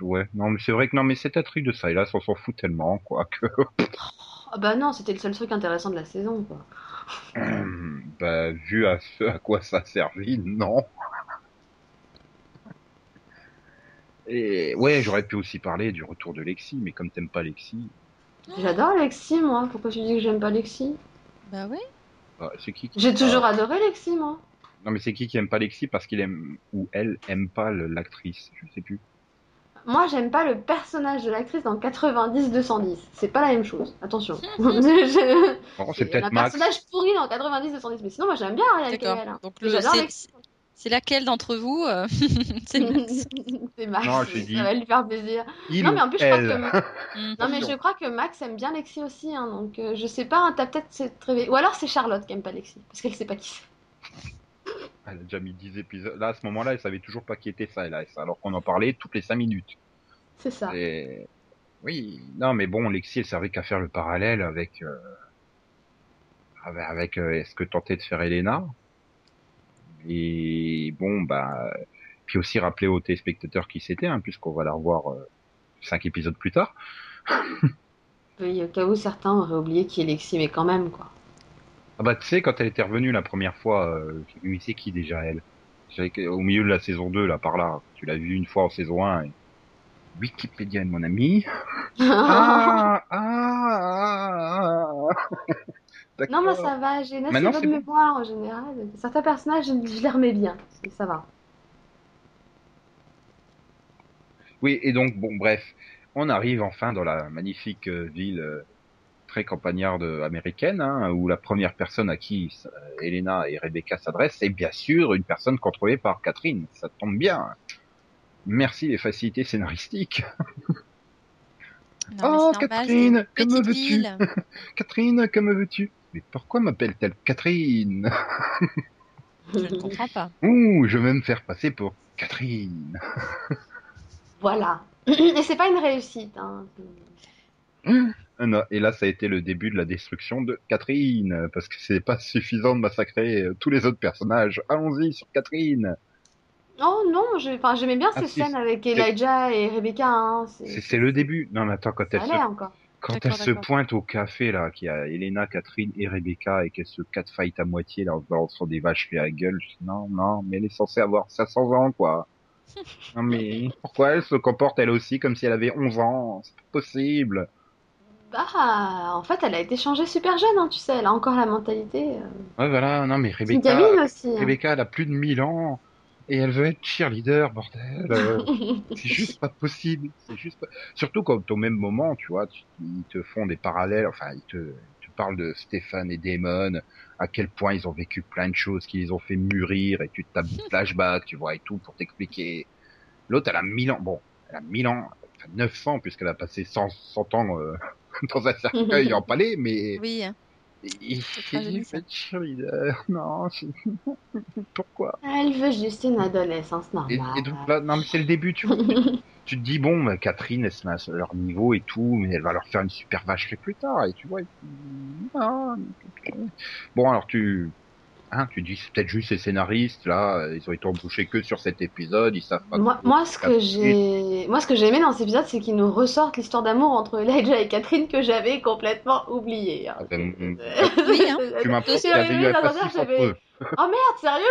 Ouais, non mais c'est vrai que non mais cet intrigue de ça et là on s'en fout tellement quoi que Ah bah non, c'était le seul truc intéressant de la saison, quoi. Hum, bah, vu à ce à quoi ça a servi, non. Et ouais, j'aurais pu aussi parler du retour de Lexi, mais comme t'aimes pas Lexi, J'adore Lexi, moi. Pourquoi tu dis que j'aime pas Lexi? Bah ouais. bah, c'est qui qui J'ai toujours pas- adoré Lexi, moi. Non, mais c'est qui qui aime pas Lexi parce qu'il aime ou elle aime pas l'actrice, je sais plus. Moi, j'aime pas le personnage de l'actrice dans 90-210. C'est pas la même chose. Attention. Je- c'est un peut-être Max. personnage pourri dans 90-210. Mais sinon, moi, j'aime bien Ariel D'accord. Hein. Donc le- J'adore c'est- Lexi. C'est laquelle d'entre vous euh, C'est Max. C'est Max. Non, j'ai ça va lui faire plaisir. Il Non, ou mais en plus, je crois elle. que-. Non, mais je crois que Max aime bien Lexi aussi. hein, donc, euh, je sais pas, hein, t'as peut-être cette réveil. Ou alors, c'est Charlotte qui aime pas Lexi. Parce qu'elle sait pas qui c'est. Elle a déjà mis 10 épisodes. Là, à ce moment-là, elle savait toujours pas qui était ça, alors qu'on en parlait toutes les 5 minutes. C'est ça. Et... Oui, non, mais bon, Lexi, elle servait qu'à faire le parallèle avec, euh, avec, avec, euh, ce que tentait de faire Elena? Et bon, bah, puis aussi rappeler aux téléspectateurs qui c'était, hein, puisqu'on va la revoir euh, cinq épisodes plus tard. Oui, au cas où certains auraient oublié qui est Lexi, mais quand même, quoi. Ah bah, tu sais, quand elle était revenue la première fois, euh, vu, c'est qui déjà elle? Au milieu de la saison 2, là, par là. Tu l'as vu une fois en saison 1. Et... Wikipédia mon ami. Ah, ah, ah, ah. non, moi ça va, j'ai une assez Maintenant, bonne c'est bon. mémoire en général. Certains personnages, je, les remets bien, ça va. Oui, et donc, bon, bref, on arrive enfin dans la magnifique euh, ville euh, très campagnarde euh, américaine, hein, où la première personne à qui Elena et Rebecca s'adressent, c'est bien sûr une personne contrôlée par Catherine. Ça tombe bien. Merci les facilités scénaristiques. Non, Oh, Catherine, que me veux-tu. Catherine, que me veux-tu? Mais pourquoi m'appelle-t-elle Catherine? Je ne comprends pas. Ouh, je vais me faire passer pour Catherine. Voilà. Et c'est pas une réussite. Hein. Ah non, Et là, ça a été le début de la destruction de Catherine, parce que c'est pas suffisant de massacrer euh, tous les autres personnages. Allons-y sur Catherine. Oh non, je- enfin, j'aimais bien Ah, ces si, scènes avec Elijah et Rebecca. Hein. C'est C'est c'est le début. Non, mais attends, quand elle ça se, allait encore. quand D'accord, elle se d'accord. pointe au café là, qu'il y a Elena, Catherine et Rebecca et qu'elle se catfight à moitié là en se balançant des vaches à la gueule, je dis, non, non, mais elle est censée avoir 500 ans quoi. non mais pourquoi elle se comporte elle aussi comme si elle avait 11 ans? C'est pas possible. Bah, en fait, elle a été changée super jeune, hein, tu sais. Elle a encore la mentalité. euh, Ouais voilà, non mais C'est une Rebecca, gamine aussi. hein. Rebecca elle a plus de 1000 ans et elle veut être cheerleader bordel. Euh, c'est juste pas possible. C'est juste pas... surtout quand au même moment, tu vois, tu- ils te font des parallèles. Enfin, ils te, ils te parlent de Stéphane et Damon, à quel point ils ont vécu plein de choses qui les ont fait mûrir, et tu te tapes des flashbacks, tu vois, et tout pour t'expliquer. L'autre, elle a 1000 ans. Bon, elle a 1000 ans, enfin 900 puisqu'elle a passé 100, 100 ans euh, dans un cercueil en palais, mais Oui, hein. Il fait cheerleader. Non, c'est- pourquoi? Elle veut juste une adolescence Et, normale. et donc là, non mais c'est le début, tu vois. tu te dis bon, bah, Catherine, elle se met à leur niveau et tout, mais elle va leur faire une super vacherie plus tard, et tu vois. et ah, bon alors tu, hein, tu dis c'est peut-être juste les scénaristes là, euh, ils ont été embauchés que sur cet épisode, ils savent pas. Moi, ce que j'ai, moi, ce que j'ai aimé dans cet épisode, c'est qu'ils nous ressortent l'histoire d'amour entre Elijah et Catherine que j'avais complètement oubliée. hein. Ah, ben. Oui, hein. Tu eu j'avais- eux. Oh merde, sérieux?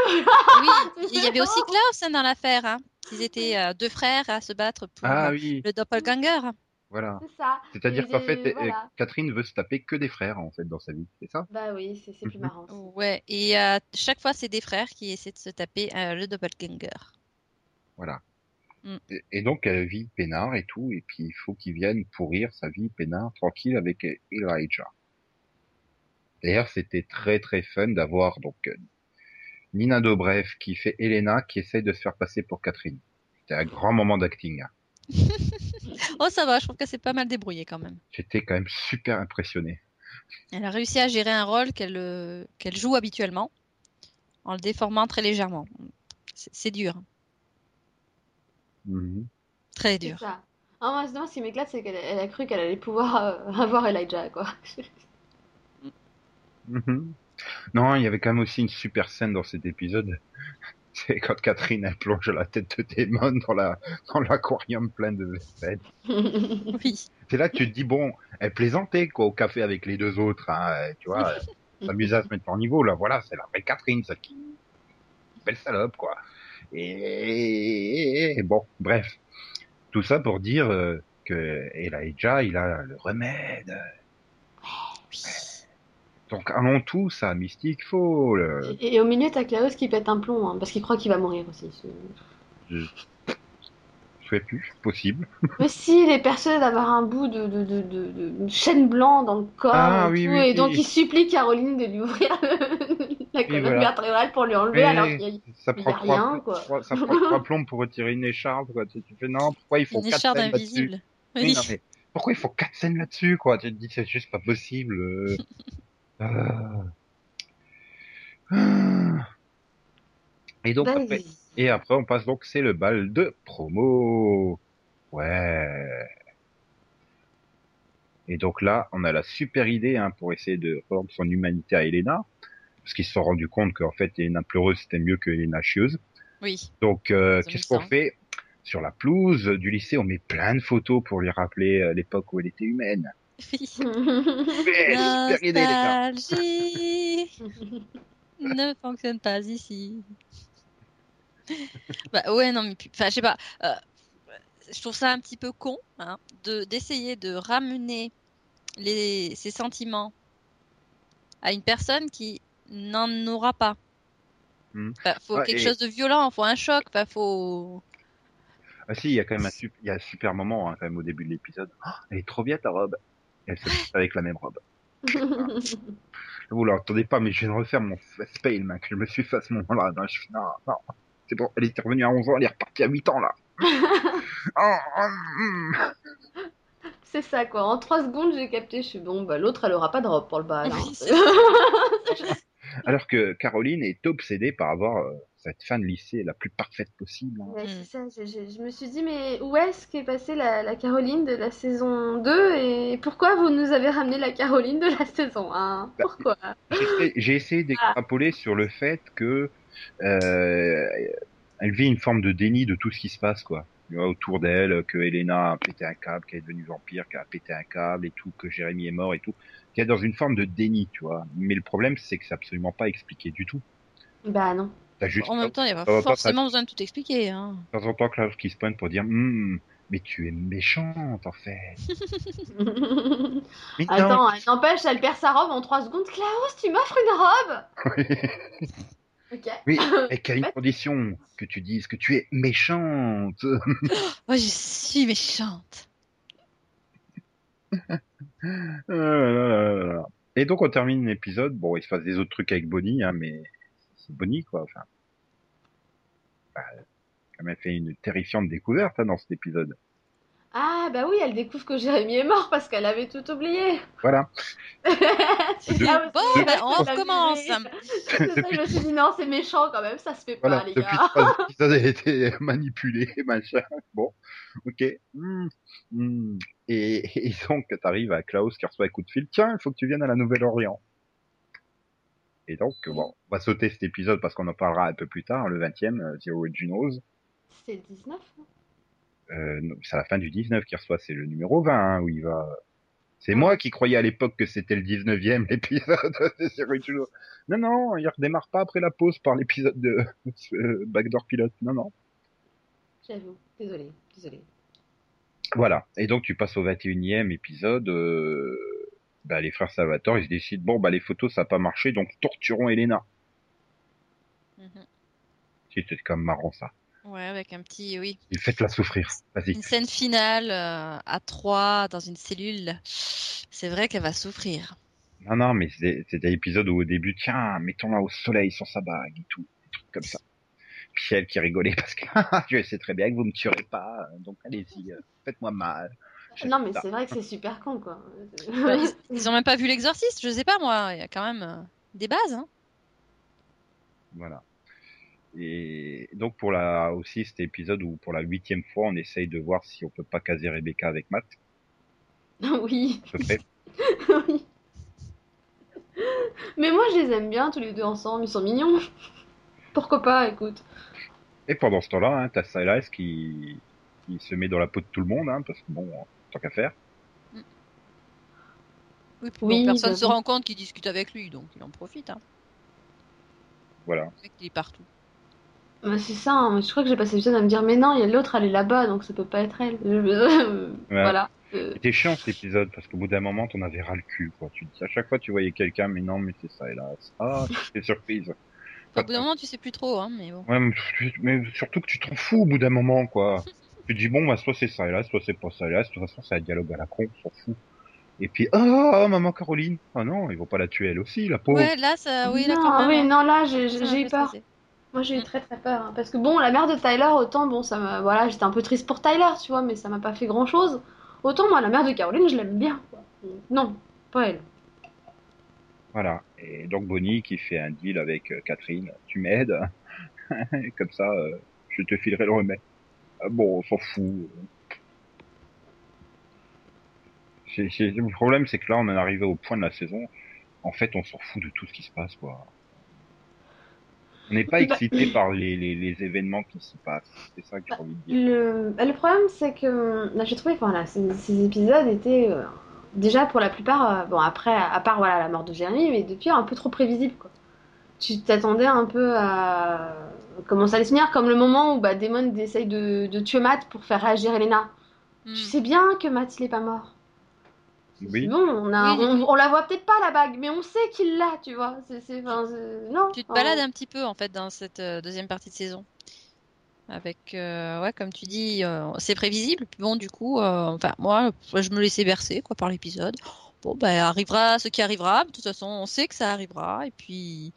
Oui, il y avait aussi Klaus hein, dans l'affaire. Hein. Ils étaient euh, deux frères à se battre pour Ah euh, oui, le doppelganger. Voilà. C'est ça. C'est-à-dire qu'en fait, euh, voilà. Catherine veut se taper que des frères en fait dans sa vie, c'est ça? Bah oui, c'est plus Mhm. marrant. Ouais, et euh, chaque fois, c'est des frères qui essaient de se taper euh, le doppelganger. Voilà. Mm. Et, et donc elle vit peinard et tout, et puis il faut qu'il vienne pourrir sa vie peinard tranquille avec Elijah. D'ailleurs, c'était très très fun d'avoir donc euh, Nina Dobrev qui fait Elena qui essaye de se faire passer pour Catherine. C'était un grand moment d'acting. Oh, ça va, je trouve que c'est pas mal débrouillé quand même. J'étais quand même super impressionné. Elle a réussi à gérer un rôle qu'elle euh, qu'elle joue habituellement en le déformant très légèrement. C'est dur, Mhm. très dur. ça. Ah, moi, sinon, ce qui m'éclate, c'est qu'elle elle a cru qu'elle allait pouvoir euh, avoir Elijah, quoi. Mhm. Non, il y avait quand même aussi une super scène dans cet épisode. C'est quand Catherine elle plonge la tête de démon dans la dans l'aquarium plein de. Oui. C'est là que tu te dis bon, elle plaisantait quoi au café avec les deux autres, hein, tu vois, elle s'amusait à se mettre en niveau là. Voilà, c'est la vraie Catherine, ça qui belle salope quoi. Et, bon, bref, tout ça pour dire euh, que Elijah il a le remède. Donc allons tous à Mystic Fall. Et, et au milieu, t'as Klaus qui pète un plomb, hein, parce qu'il croit qu'il va mourir aussi. c'est- Je sais plus, possible. Mais si, il est persuadé d'avoir un bout de, de, de, de, chêne blanc dans le corps Ah, et oui, tout, oui, et oui. donc il supplie Caroline de lui ouvrir la colonne voilà. vertébrale pour lui enlever, Mais alors qu'il y a- ça il y prend a trois, rien, quoi. trois- ça prend trois plombs pour retirer une écharpe, quoi. Tu, tu fais non, pourquoi il faut Une quatre écharpe scènes là-dessus? invisible. Oui, Oui. non, mais pourquoi il faut quatre scènes là-dessus, quoi? Tu te dis c'est juste pas possible. Euh. Et donc Vas-y. après, et après on passe donc c'est le bal de promo. Ouais. Et donc là, on a la super idée hein, pour essayer de rendre son humanité à Elena, parce qu'ils se sont rendus compte qu'en fait, Elena pleureuse, c'était mieux que Elena chieuse. Oui. Donc, euh, qu'est-ce qu'on ça. fait? Sur la pelouse du lycée, on met plein de photos pour lui rappeler euh, l'époque où elle était humaine. Nostalgie ne fonctionne pas ici. bah ouais, non, mais enfin, je sais pas. euh, je trouve ça un petit peu con hein, de d'essayer de ramener les ses sentiments à une personne qui n'en aura pas. Enfin, faut Ouais, quelque et- chose de violent, faut un choc, enfin, faut. Ah si, il y a quand même un, sup- il y a un super moment hein, quand même au début de l'épisode. Oh, elle est trop bien ta robe. Elle se met avec la même robe. Vous l'entendez pas, mais je viens de refaire mon facepalm mec. Je me suis fait à ce moment-là. Non, je non, non. C'est bon, elle était revenue à 11 ans, elle est repartie à 8 ans là. Oh, oh, mm. C'est ça quoi, en 3 secondes j'ai capté, je suis bon, bah l'autre elle aura pas de robe pour le bal. hein. Alors que Caroline est obsédée par avoir euh, cette fin de lycée la plus parfaite possible. hein. Ouais, Mm. c'est ça, je, je- je me suis dit, mais où est-ce qu'est passée la, la Caroline de la saison 2 et pourquoi vous nous avez ramené la Caroline de la saison 1 Bah, Pourquoi? J'ai essayé- J'ai essayé d'extrapoler sur le fait que euh, elle vit une forme de déni de tout ce qui se passe, quoi. Tu vois, autour d'elle, que Elena a pété un câble, qu'elle est devenue vampire, qu'elle a pété un câble et tout, que Jérémy est mort et tout. Qu'elle est dans une forme de déni, tu vois. Mais le problème, c'est que c'est absolument pas expliqué du tout. Bah non. T'as juste En même temps, il n'y a pas forcément besoin de tout expliquer. Hein. de temps en temps Klaus qui se pointe pour dire Hum, mais tu es méchante en fait. Attends, elle n'empêche, elle perd sa robe en 3 secondes. Klaus, tu m'offres une robe? Ok. Oui, mais quelle une condition que tu dises que tu es méchante. Oh, je suis méchante. Là là là là. Et donc on termine l'épisode. Bon, il se passe des autres trucs avec Bonnie, hein, mais c'est Bonnie quoi. Enfin, bah, quand même fait une terrifiante découverte hein, dans cet épisode. Ah bah oui, elle découvre que Jérémy est mort parce qu'elle avait tout oublié. Voilà. De- Bon, ben, on recommence. je me suis dit non, c'est méchant quand même, ça se fait pas les Depuis gars. trois épisodes, elle a été manipulée, machin. Bon, ok. Hmm, hmm. Et, et donc t'arrives à Klaus qui reçoit un coup de fil. Tiens, il faut que tu viennes à la Nouvelle-Orient. Et donc, bon, on va sauter cet épisode parce qu'on en parlera un peu plus tard, le 20e, euh, The Originals. C'est le 19 hein? Euh, non, c'est à la fin du 19 qu'il reçoit, c'est le numéro 20 hein, où il va. C'est moi qui croyais à l'époque que c'était le 19e épisode de The Originals. Non, non, il redémarre pas après la pause par l'épisode de Backdoor Pilot. Non, non. J'avoue, désolé, désolé. Voilà. Et donc tu passes au 21e épisode. Euh... Bah, les frères Salvatore, ils se décident bon bah les photos ça a pas marché donc torturons Elena. Mhm. C'était quand même marrant ça. Ouais, avec un petit, oui, Et faites-la souffrir. Vas-y. une scène finale euh, à trois dans une cellule. C'est vrai qu'elle va souffrir. Non non mais c'est- c'était l'épisode où au début tiens mettons-la au soleil sur sa bague et tout, des trucs comme ça. Puis elle qui rigolait parce que je sais très bien que vous me tuerez pas donc allez-y euh, faites-moi mal. Non mais c'est vrai que c'est super con quoi. Bah, ils, ils ont même pas vu l'exorciste, je sais pas moi. Il y a quand même euh, des bases. Hein. Voilà. Et donc pour la aussi cet épisode où pour la huitième fois on essaye de voir si on peut pas caser Rebecca avec Matt, oui, oui. Mais moi je les aime bien tous les deux ensemble, ils sont mignons. Pourquoi pas, écoute. Et pendant ce temps-là, hein, t'as Silas qui, qui se met dans la peau de tout le monde, hein, parce que bon, tant qu'à faire. Oui, Oui, bon, personne bah se oui. rend compte qu'il discute avec lui, donc il en profite. Hein. Voilà. Le mec, il est partout. Bah, c'est ça, hein. je crois que j'ai passé l'épisode à me dire mais non, il y a l'autre, elle est là-bas, donc ça peut pas être elle. Voilà. C'était chiant cet épisode parce qu'au bout d'un moment, t'en avais ras le cul, quoi. Tu dis à chaque fois tu voyais quelqu'un, mais non, mais c'est ça, hélas. Ah, c'est surprise. Au bout d'un moment, tu sais plus trop, hein, mais bon. Ouais, mais, mais surtout que tu t'en fous au bout d'un moment, quoi. tu te dis bon, bah soit c'est ça, hélas, soit c'est pas ça, hélas. De toute façon, c'est un dialogue à la con, on s'en fout. Et puis, ah, maman Caroline. Ah non, ils vont pas la tuer elle aussi, la pauvre. Ouais, là, ça, oui, là, non, quand même. oui, hein. non, là j'ai eu peur. Moi j'ai eu très très peur. hein. Parce que bon, la mère de Tyler, autant, bon, ça m'a. Voilà, j'étais un peu triste pour Tyler, tu vois, mais ça m'a pas fait grand chose. Autant moi, la mère de Caroline, je l'aime bien. quoi. Non, pas elle. Voilà. Et donc Bonnie qui fait un deal avec euh, Catherine. Tu m'aides Et Comme ça, euh, je te filerai le remède. Ah bon, on s'en fout. le problème, c'est que là, on en est arrivé au point de la saison. En fait, on s'en fout de tout ce qui se passe, quoi. On n'est pas Bah- excité par les, les, les événements qui se passent. C'est ça que j'ai envie de dire. Le, bah, le problème, c'est que là, j'ai trouvé que voilà, ces, ces épisodes étaient euh, déjà pour la plupart, euh, bon après, à part voilà la mort de Jérémy, mais depuis un peu trop prévisible quoi. Tu t'attendais un peu à comment ça allait se finir, comme le moment où bah, Damon essaye de, de tuer Matt pour faire réagir Elena. Hmm. Tu sais bien que Matt il est pas mort. Oui. bon, on, a, Oui. on, on la voit peut-être pas la bague, mais on sait qu'il l'a, tu vois. C'est, c'est, enfin, c'est- non. Tu te balades un petit peu en fait dans cette euh, deuxième partie de saison. Avec, euh, ouais, comme tu dis, euh, c'est prévisible. Puis bon, du coup, euh, enfin, moi, je me laissais bercer quoi par l'épisode. Bon, ben, arrivera ce qui arrivera. De toute façon, on sait que ça arrivera. Et puis,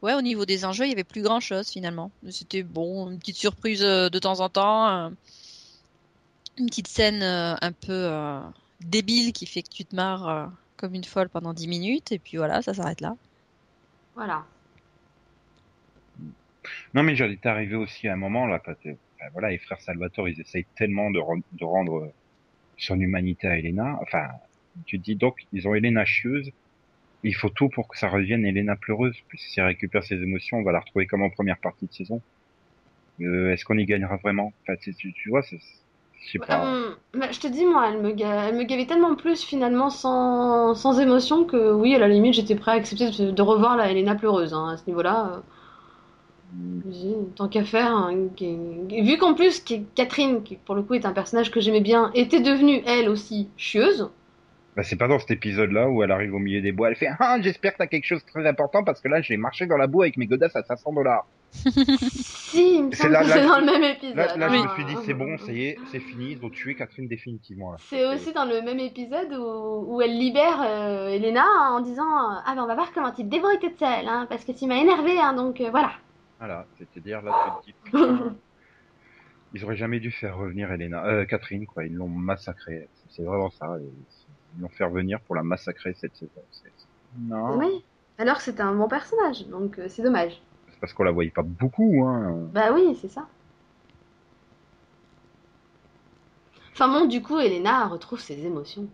ouais, au niveau des enjeux, il y avait plus grand chose finalement. C'était bon, une petite surprise euh, de temps en temps, euh, une petite scène euh, un peu euh, débile qui fait que tu te marres euh, comme une folle pendant 10 minutes. Et puis voilà, ça s'arrête là. Voilà. Non, mais j'allais arrivé aussi à un moment, là, parce que, enfin, voilà, les frères Salvatore, ils essayent tellement de, re- de rendre son humanité à Elena. Enfin, tu te dis donc, ils ont Elena chieuse. Il faut tout pour que ça revienne Elena pleureuse. Puisque si elle récupère ses émotions, on va la retrouver comme en première partie de saison. Euh, Est-ce qu'on y gagnera vraiment? Enfin, tu, vois, c'est, pas. Euh, bah, je te dis, moi, elle me, ga- elle me gavait tellement plus finalement sans, sans émotion que oui, à la limite, j'étais prêt à accepter de, revoir la Elena pleureuse hein, à ce niveau-là. euh, dis, tant qu'à faire, hein, vu qu'en plus Catherine, qui pour le coup est un personnage que j'aimais bien, était devenue elle aussi chieuse. Bah, c'est pas dans cet épisode-là où elle arrive au milieu des bois, elle fait Ah, j'espère que t'as quelque chose de très important parce que là, j'ai marché dans la boue avec mes godasses à 500 dollars. Si, il me C'est semble là- que là, c'est je- dans le même épisode. Là, là je hein. me suis dit, c'est bon, ça y est, c'est fini, ils ont tué Catherine définitivement. Là. C'est aussi dans le même épisode où, où elle libère euh, Elena en disant Ah ben on va voir comment tu te débrouilles toute seule, hein, parce que tu m'as énervé, hein, donc euh, voilà. Voilà, c'est-à-dire là, tu te dis, ils auraient jamais dû faire revenir Elena, euh, Catherine, quoi, ils l'ont massacrée. C'est vraiment ça, l'ont fait revenir pour la massacrer cette saison. Non, Oui, alors que c'était un bon personnage, donc euh, c'est dommage. c'est parce qu'on la voyait pas beaucoup, hein. Bah oui, c'est ça. Enfin bon, du coup, Elena retrouve ses émotions.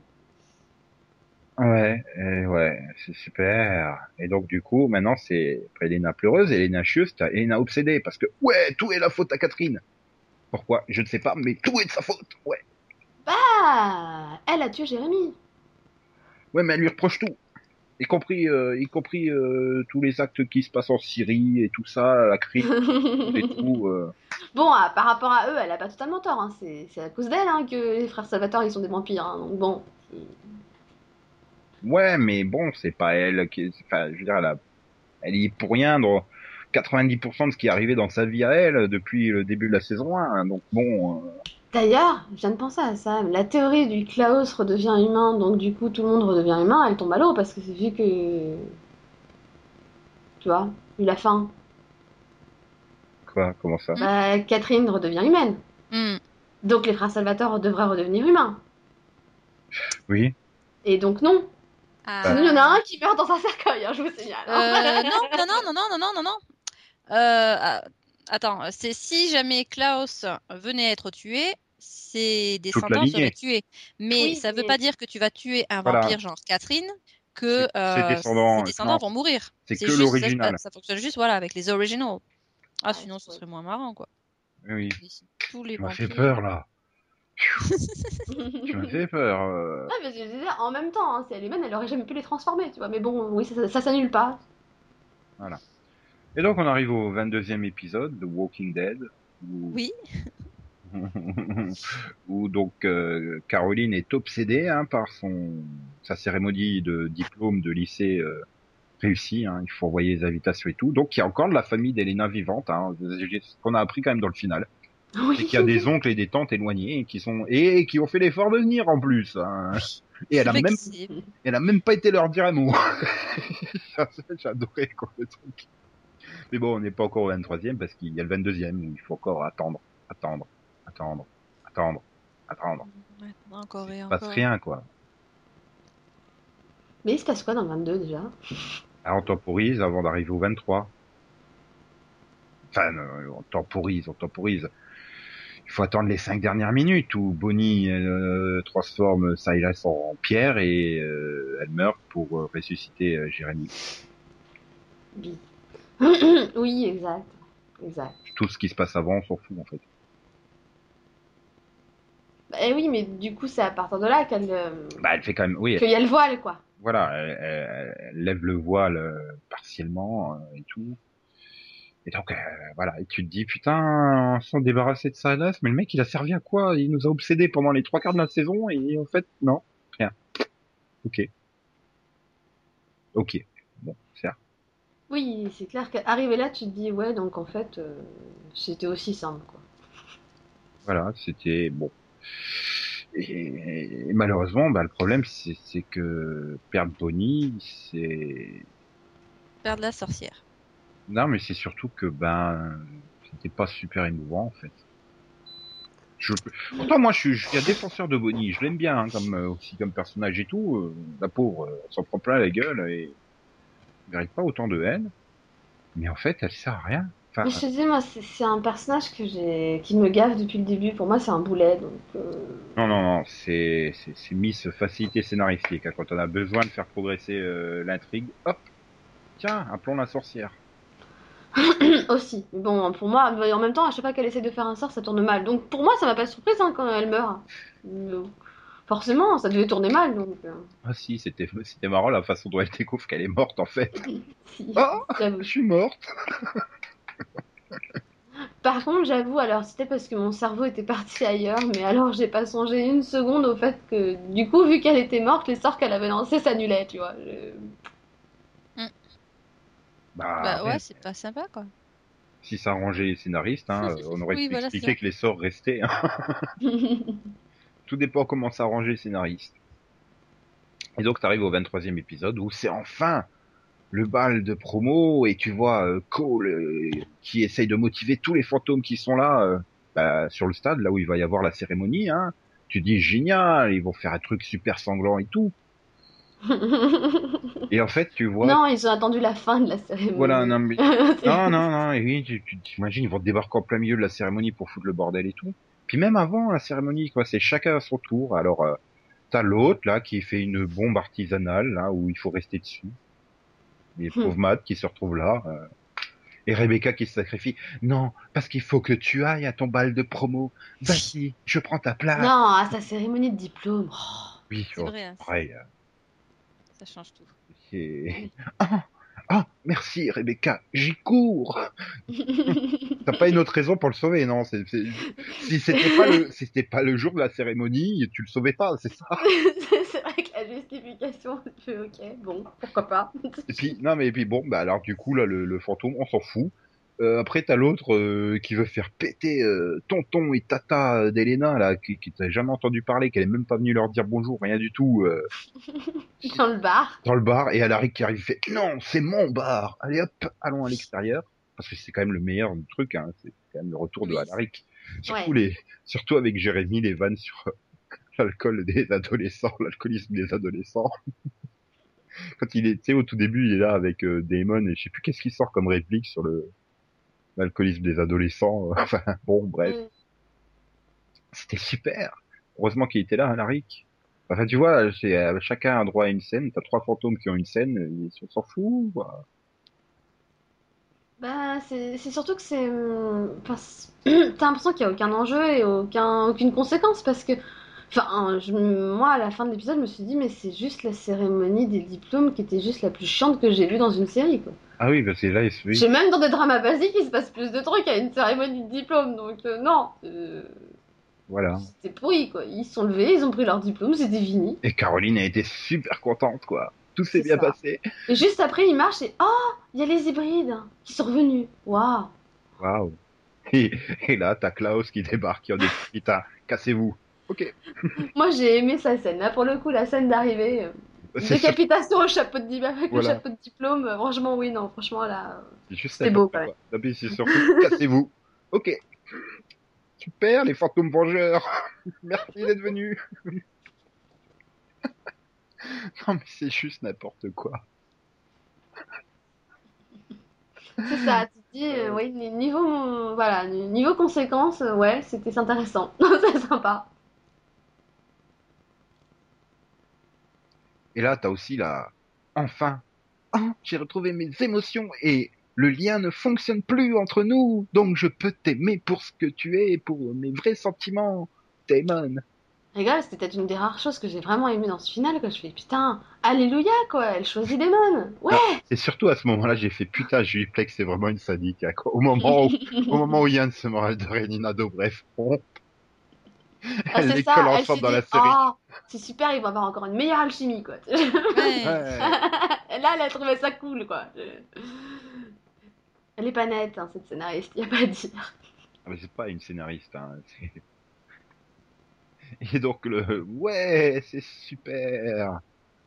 Ouais, et ouais, c'est super. Et donc, du coup, maintenant, c'est Elena pleureuse, Elena chieuse, Elena obsédée, parce que, ouais, tout est la faute à Catherine. Pourquoi? Je ne sais pas, mais tout est de sa faute, ouais. Ah, elle a tué Jérémy. Ouais, mais elle lui reproche tout. Y compris, euh, y compris euh, tous les actes qui se passent en Syrie et tout ça, la crise et tout. euh. bon, ah, par rapport à eux, elle a pas totalement tort. Hein. C'est à cause d'elle hein, que les frères Salvatore ils sont des vampires. hein. Donc bon. Ouais, mais bon, c'est pas elle qui. Enfin, je veux dire, elle, a... elle y est pour rien dans 90% de ce qui est arrivé dans sa vie à elle depuis le début de la saison 1. hein. Donc bon. D'ailleurs, je viens de penser à ça. La théorie du Klaus redevient humain, donc du coup tout le monde redevient humain, elle tombe à l'eau parce que c'est vu que. Tu vois, eu la fin. Quoi? Comment ça? Bah, Catherine redevient humaine. Hmm. Donc les frères Salvatore devraient redevenir humains. Oui. Et donc non. Ah. Sinon, il y en a un qui meurt dans un cercueil, hein, je vous signale. Euh, non, non, non, non, non, non, non, non, non. Euh, ah, attends, c'est si jamais Klaus venait à être tué, ses descendants seraient tués. Mais Oui, ça veut mais- pas dire que tu vas tuer un Voilà. vampire genre Catherine que euh, ses descendants, ses descendants vont mourir. C'est que l'original. Ça, ça fonctionne juste voilà avec les originals. Ah, Ouais, sinon ce serait moins marrant quoi. Oui. Tous les Tu m'as fait peur là. Tu m'as fait peur. euh. Ah, mais je disais, en même temps, hein, si elle est humaine, elle aurait jamais pu les transformer, tu vois. Mais bon, oui, ça, ça, ça s'annule pas. Et donc on arrive au 22e épisode de Walking Dead. Où... Oui. où donc euh, Caroline est obsédée hein, par son sa cérémonie de diplôme de lycée euh, réussie. Hein, il faut envoyer les invitations et tout. Donc il y a encore de la famille d'Elena vivante. Hein, ce qu'on a appris quand même dans le final. Oui. C'est qu'il y a des oncles et des tantes éloignés qui sont et qui ont fait l'effort de venir en plus. Hein. Et elle a même elle a même pas été leur dire un mot. Adoré quoi le truc. Mais bon, on n'est pas encore au 23e parce qu'il y a le 22e où il faut encore attendre, attendre, attendre, attendre, attendre. Ouais, encore et Il se passe encore. rien quoi. Mais il se passe quoi dans le 22 déjà? Alors, on temporise avant d'arriver au 23. Enfin, euh, on temporise, on temporise. il faut attendre les cinq dernières minutes où Bonnie euh, transforme Silas en pierre et euh, elle meurt pour euh, ressusciter euh, Jérémy. Oui. oui, exact. Exact. Tout ce qui se passe avant, on s'en fout en fait. Bah, eh oui, mais du coup, c'est à partir de là qu'elle, euh, Bah, elle fait quand même, oui, qu'il y a le voile, quoi. voilà, elle, elle- elle lève le voile euh, partiellement euh, et tout. Et donc, voilà, et tu te dis, putain, s'en débarrasser de Silas, mais le mec, il a servi à quoi? Il nous a obsédés pendant les trois quarts de la saison, et en fait, non, rien. Ok. Ok. Oui, c'est clair qu'arrivé là, tu te dis, ouais, donc en fait, euh, c'était aussi simple, quoi. Voilà, c'était bon. Et, et malheureusement, bah, le problème, c'est que perdre Bonnie, c'est Perdre la sorcière. non, mais c'est surtout que ben, c'était pas super émouvant en fait. Je... Pourtant, moi, je suis, je suis un défenseur de Bonnie. Je l'aime bien, hein, comme euh, aussi comme personnage et tout. Euh, la pauvre, elle s'en prend plein la gueule et mérite pas autant de haine. Mais en fait, elle sert à rien. Enfin, Mais je te dis, moi, c'est un personnage que j'ai, qui me gaffe depuis le début. Pour moi, c'est un boulet, donc. euh, Non, non, non, c'est Miss Facilité Scénaristique. hein. Quand on a besoin de faire progresser euh, l'intrigue, hop, tiens, appelons la sorcière. aussi. Bon, pour moi, en même temps, à chaque fois qu'elle essaie de faire un sort, ça tourne mal. Donc pour moi, ça m'a pas surprise hein, quand elle meurt. Euh, Forcément, ça devait tourner mal, donc. euh, Ah si, c'était c'était marrant la façon dont elle découvre qu'elle est morte en fait. si, Oh j'avoue. Je suis morte. Par contre, j'avoue, alors c'était parce que mon cerveau était parti ailleurs, mais alors j'ai pas songé une seconde au fait que, du coup, vu qu'elle était morte, les sorts qu'elle avait lancés s'annulaient, tu vois. Je- Bah, bah ouais, c'est pas sympa quoi. si ça arrangeait les scénaristes, hein, euh, on aurait Oui, pu voilà, expliquer que les sorts restaient. hein. Tout dépend comment s'arranger les scénaristes. Et donc, t'arrives au 23e épisode où c'est enfin le bal de promo et tu vois euh, Cole euh, qui essaye de motiver tous les fantômes qui sont là euh, bah, sur le stade, là où il va y avoir la cérémonie. Hein. Tu dis génial, ils vont faire un truc super sanglant et tout. Et en fait, tu vois, Non, ils ont attendu la fin de la cérémonie. voilà, non, mais non, non, non, et oui, tu, t'imagines, ils vont débarquer en plein milieu de la cérémonie pour foutre le bordel et tout. Puis même avant la cérémonie, quoi, c'est chacun à son tour. Alors, euh, t'as l'autre, là, qui fait une bombe artisanale, là, où il faut rester dessus. Les Hmm. pauvres Matt qui se retrouvent là. euh, Et Rebecca qui se sacrifie. Non, parce qu'il faut que tu ailles à ton bal de promo. Vas-y, je prends ta place. Non, à sa cérémonie de diplôme. Oh. Oui, C'est oh, vrai, hein, ça change tout. Ah, ah, merci Rebecca, j'y cours. T'as pas une autre raison pour le sauver, non c'est, c'est- Si c'était pas le, si c'était pas le jour de la cérémonie, tu le sauvais pas, c'est ça. c'est vrai que la justification, tu ok, bon, pourquoi pas. Et puis non mais et puis bon, bah alors du coup là le, le fantôme, on s'en fout. Euh, après t'as l'autre euh, qui veut faire péter euh, tonton et tata d'Elena là, qui, qui t'a jamais entendu parler, qu'elle est même pas venue leur dire bonjour, rien du tout. Dans le bar. dans le bar et Alaric qui arrive il fait non c'est mon bar allez hop allons à l'extérieur parce que c'est quand même le meilleur du truc hein. c'est quand même le retour de. Alaric surtout Ouais. les surtout avec Jérémy les vannes sur euh, l'alcool des adolescents l'alcoolisme des adolescents quand il est tu sais au tout début il est là avec euh, Damon et je sais plus qu'est-ce qu'il sort comme réplique sur le l'alcoolisme des adolescents enfin bon bref Mm. c'était super. Heureusement qu'il était là, Alaric. Enfin, tu vois, c'est, euh, chacun a droit à une scène. T'as trois fantômes qui ont une scène, et on s'en fout. quoi. Bah, c'est surtout que c'est. enfin, c'est- T'as l'impression qu'il n'y a aucun enjeu et aucun, aucune conséquence parce que. Enfin, je, moi, à la fin de l'épisode, je me suis dit, mais c'est juste la cérémonie des diplômes qui était juste la plus chiante que j'ai vue dans une série, quoi. Ah oui, parce que là, il se J'ai même dans des dramas basiques, il se passe plus de trucs à une cérémonie de diplôme, donc euh, non. euh, Voilà. C'était pourri, quoi. Ils se sont levés, ils ont pris leur diplôme, c'était fini. Et Caroline a été super contente, quoi. Tout s'est bien ça. passé. Et juste après, ils marchent et oh, il y a les hybrides qui sont revenus. Waouh. Waouh. Et, et là, t'as Klaus qui débarque, qui en dit, putain, cassez-vous. Ok. Moi, j'ai aimé sa scène. Là, pour le coup, la scène d'arrivée. euh, Décapitation au chapeau de diplôme, avec Voilà. le chapeau de diplôme. euh, Franchement, oui, non, franchement, là. c'est beau, quand c'est surtout, cassez-vous. Ok. Super, les fantômes vengeurs. Merci d'être venus. non, mais c'est juste n'importe quoi. C'est ça. Tu te dis, euh, oui, ni- niveau, voilà, niveau conséquences, euh, ouais, c'était intéressant. C'est sympa. Et là, t'as aussi la... Enfin, ah, j'ai retrouvé mes émotions et le lien ne fonctionne plus entre nous, donc je peux t'aimer pour ce que tu es, pour mes vrais sentiments, Damon. Regarde, c'était peut-être une des rares choses que j'ai vraiment aimé dans ce final, que je fais putain, alléluia quoi, elle choisit Damon. Ouais. Et surtout à ce moment-là, j'ai fait putain, Julie Plex, c'est vraiment une sadique. hein, quoi. Au moment où, au moment où Yann se moral de Renina Dobrev, oh, Ah, elle c'est les ça, colle ensemble dans dit, la série. Ah, c'est super, ils vont avoir encore une meilleure alchimie quoi. Ouais. Ouais. Là, elle a trouvé ça cool quoi. Elle est pas nette, hein, cette scénariste, y a pas à dire. Ah, mais c'est pas une scénariste. Hein. Et donc le ouais, c'est super.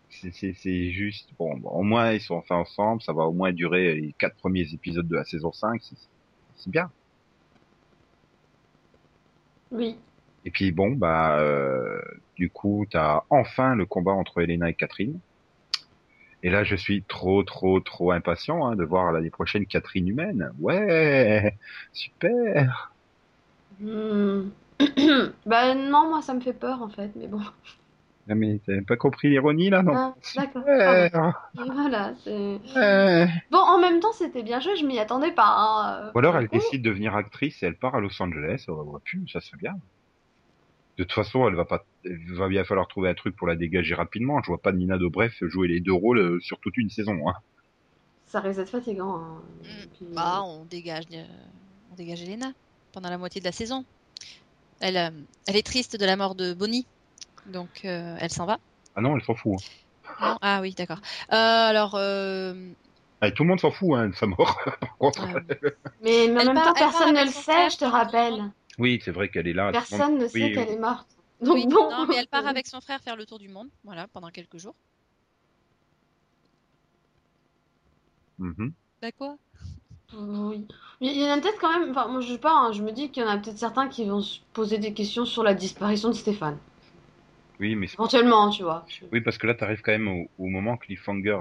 C'est juste bon, au moins ils sont enfin ensemble, ça va au moins durer les quatre premiers épisodes de la saison 5, c'est c'est bien. Oui. Et puis bon bah euh, du coup t'as enfin le combat entre Elena et Catherine. Et là je suis trop trop trop impatient hein, de voir l'année prochaine Catherine humaine. Ouais, super. Hmm. bah non, moi ça me fait peur en fait, mais bon. Ah, mais t'as pas compris l'ironie là non? Ah, d'accord. Voilà, c'est... Ouais. Bon, en même temps, c'était bien joué, je m'y attendais pas. hein. Ou alors elle coup, décide de devenir actrice et elle part à Los Angeles, on la voit plus, ça se fait bien. De toute façon, elle va pas, il va bien falloir trouver un truc pour la dégager rapidement. Je vois pas Nina Dobrev jouer les deux rôles euh, sur toute une saison. Hein. Ça risque d'être fatigant. hein. Mm. Puis- Bah, on dégage, euh, on dégage Elena pendant la moitié de la saison. Elle, euh, elle est triste de la mort de Bonnie, donc euh, elle s'en va. Ah non, elle s'en fout. Hein. Non? Ah oui, d'accord. Euh, alors, euh, Allez, tout le monde s'en fout hein, de sa mort. Par contre. euh, Mais, mais en Elle même part- temps, personne ne le sait, je te rappelle. Oui, c'est vrai qu'elle est là. Personne ne sait Oui, qu'elle oui. est morte. Donc oui, bon. non, mais elle part avec son frère faire le tour du monde, voilà, pendant quelques jours. Mhm. Bah quoi? Oui. Il y en a peut-être quand même. Enfin, moi je sais pas, hein, je me dis qu'il y en a peut-être certains qui vont se poser des questions sur la disparition de Stéphane. Oui, mais c'est- Éventuellement, tu vois. Oui, parce que là, t'arrives quand même au, au moment cliffhanger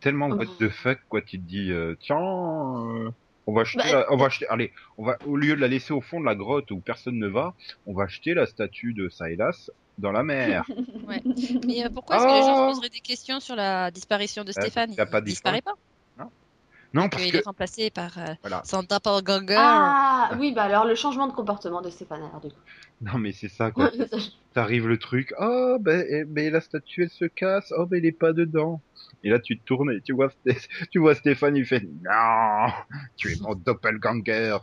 tellement Oh. what the fuck quoi. Tu te dis euh, tiens, euh, on va acheter, Bah, la- on va acheter. Allez, on va au lieu de la laisser au fond de la grotte où personne ne va, on va acheter la statue de Silas dans la mer. Ouais. Mais euh, pourquoi est-ce que les gens Oh se poseraient des questions sur la disparition de Stéphane? a pas Il disparaît pas non, parce Il que est remplacé par euh, voilà. son doppelganger. Ah oui, bah alors le changement de comportement de Stéphane, alors du coup. Non, mais c'est ça quoi. T'arrives le truc. Oh, ben, eh, ben la statue elle se casse. Oh, ben il est pas dedans. Et là, tu te tournes et tu vois, tu vois Stéphane, il fait non, tu es mon doppelganger.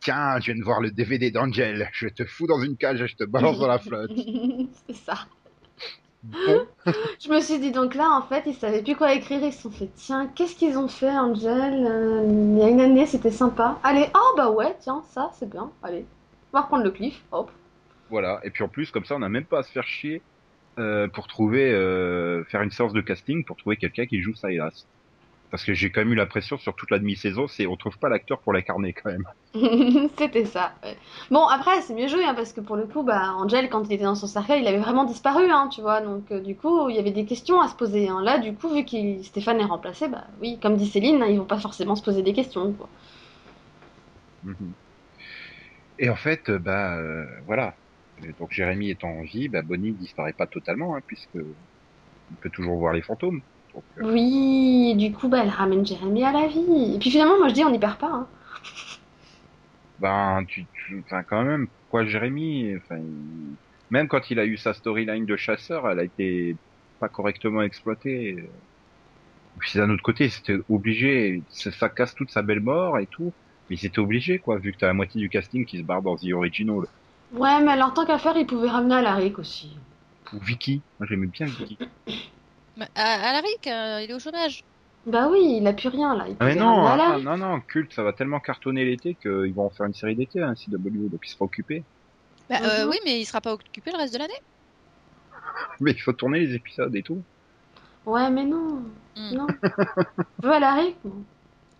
Tiens, je viens de voir le DVD d'Angel. Je te fous dans une cage et je te balance dans la flotte. C'est ça. Bon. Je me suis dit donc là en fait ils savaient plus quoi écrire, ils se sont fait tiens qu'est-ce qu'ils ont fait Angel? Euh, Il y a une année c'était sympa. Allez oh bah ouais tiens ça c'est bien allez on va reprendre le cliff hop. Voilà. Et puis en plus, comme ça, on n'a même pas à se faire chier euh, pour trouver, euh, faire une séance de casting pour trouver quelqu'un qui joue Silas. Parce que j'ai quand même eu la pression sur toute la demi-saison, c'est on trouve pas l'acteur pour l'incarner quand même. c'était ça. ouais. Bon après c'est mieux joué hein, parce que pour le coup bah Angel quand il était dans son cercueil il avait vraiment disparu hein, tu vois donc euh, du coup il y avait des questions à se poser. hein. Là du coup vu que Stéphane est remplacé bah oui comme dit Céline ils vont pas forcément se poser des questions quoi. Mhm. Et en fait, euh, bah euh, voilà. Donc Jérémy étant en vie, bah Bonnie disparaît pas totalement, puisque il peut toujours voir les fantômes. Donc, euh, Oui, du coup, bah, elle ramène Jérémy à la vie. Et puis finalement, moi je dis, on n'y perd pas. Hein. ben, tu, tu- enfin quand même, pourquoi Jérémy Enfin, il- même quand il a eu sa storyline de chasseur, elle a été pas correctement exploitée. Puis d'un autre côté, c'était obligé, ça, ça casse toute sa belle mort et tout. Mais c'était obligé, quoi, vu que t'as la moitié du casting qui se barre dans The Original. Ouais, mais alors tant qu'à faire, il pouvait ramener Alaric aussi. Ou Vicky. Moi, j'aimais bien Vicky. Mais, Alaric, euh, il est au chômage. Bah oui, il a plus rien là. Il Ah mais non, Alaric. non, non, culte, ça va tellement cartonner l'été qu'ils vont en faire une série d'été, hein, CW, donc il sera occupé. Bah, euh, Mhm. oui, mais il sera pas occupé le reste de l'année. Mais il faut tourner les épisodes et tout. Ouais, mais non. Hmm. Non. Alaric, moi.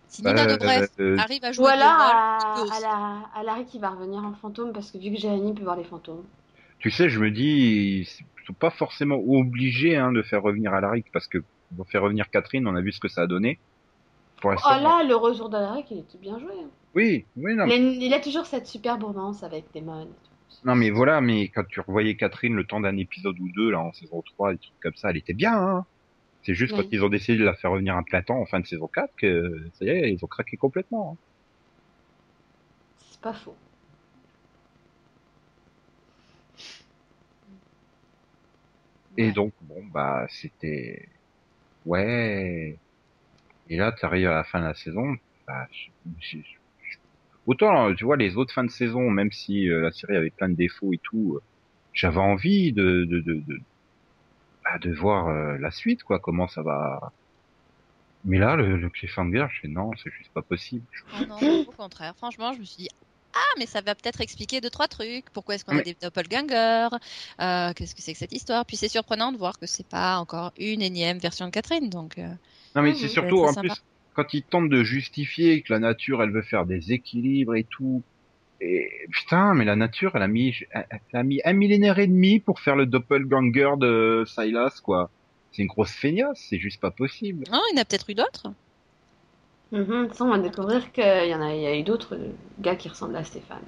Si Nina Euh, Dobrev euh, arrive à jouer Ou le alors, rôle, à, la- Alaric, il va revenir en fantôme parce que vu que Jérémy peut voir les fantômes. Tu sais, je me dis, sont pas forcément obligés hein, de faire revenir Alaric, parce que pour faire revenir Catherine, on a vu ce que ça a donné. pour Oh l'instant. là, le retour d'Alaric, il était bien joué. hein. Oui, oui, non, Il a, il a toujours cette super romance avec Damon. non, mais voilà, mais quand tu revoyais Catherine le temps d'un épisode ou deux, là, en saison 3, des trucs comme ça, elle était bien, hein. C'est juste Oui. quand ils ont décidé de la faire revenir un plein temps en fin de saison 4 que, ça y est, ils ont craqué complètement. hein. C'est pas faux. Et donc, bon, bah, c'était, ouais. Et là, t'arrives à la fin de la saison, bah, je- je- je- autant, tu vois, les autres fins de saison, même si euh, la série avait plein de défauts et tout, euh, j'avais envie de, de, de, de, bah, de voir euh, la suite, quoi, comment ça va. Mais là, le, le cliffhanger, je fais non, c'est juste pas possible. Oh non, au contraire. Franchement, je me suis dit, ah, mais ça va peut-être expliquer deux, trois trucs. Pourquoi est-ce qu'on a des doppelgangers? Euh, Qu'est-ce que c'est que cette histoire? Puis c'est surprenant de voir que c'est pas encore une énième version de Catherine. Donc, euh, Non, mais Mhm. c'est surtout, en sympa. plus, quand ils tentent de justifier que la nature, elle veut faire des équilibres et tout. Et putain, mais la nature, elle a mis, elle a mis un millénaire et demi pour faire le doppelganger de Silas, quoi. C'est une grosse feignasse, c'est juste pas possible. oh, il y en a peut-être eu d'autres. Mhm, ça, on va découvrir qu'il y en a, il y a eu d'autres gars qui ressemblent à Stéphane.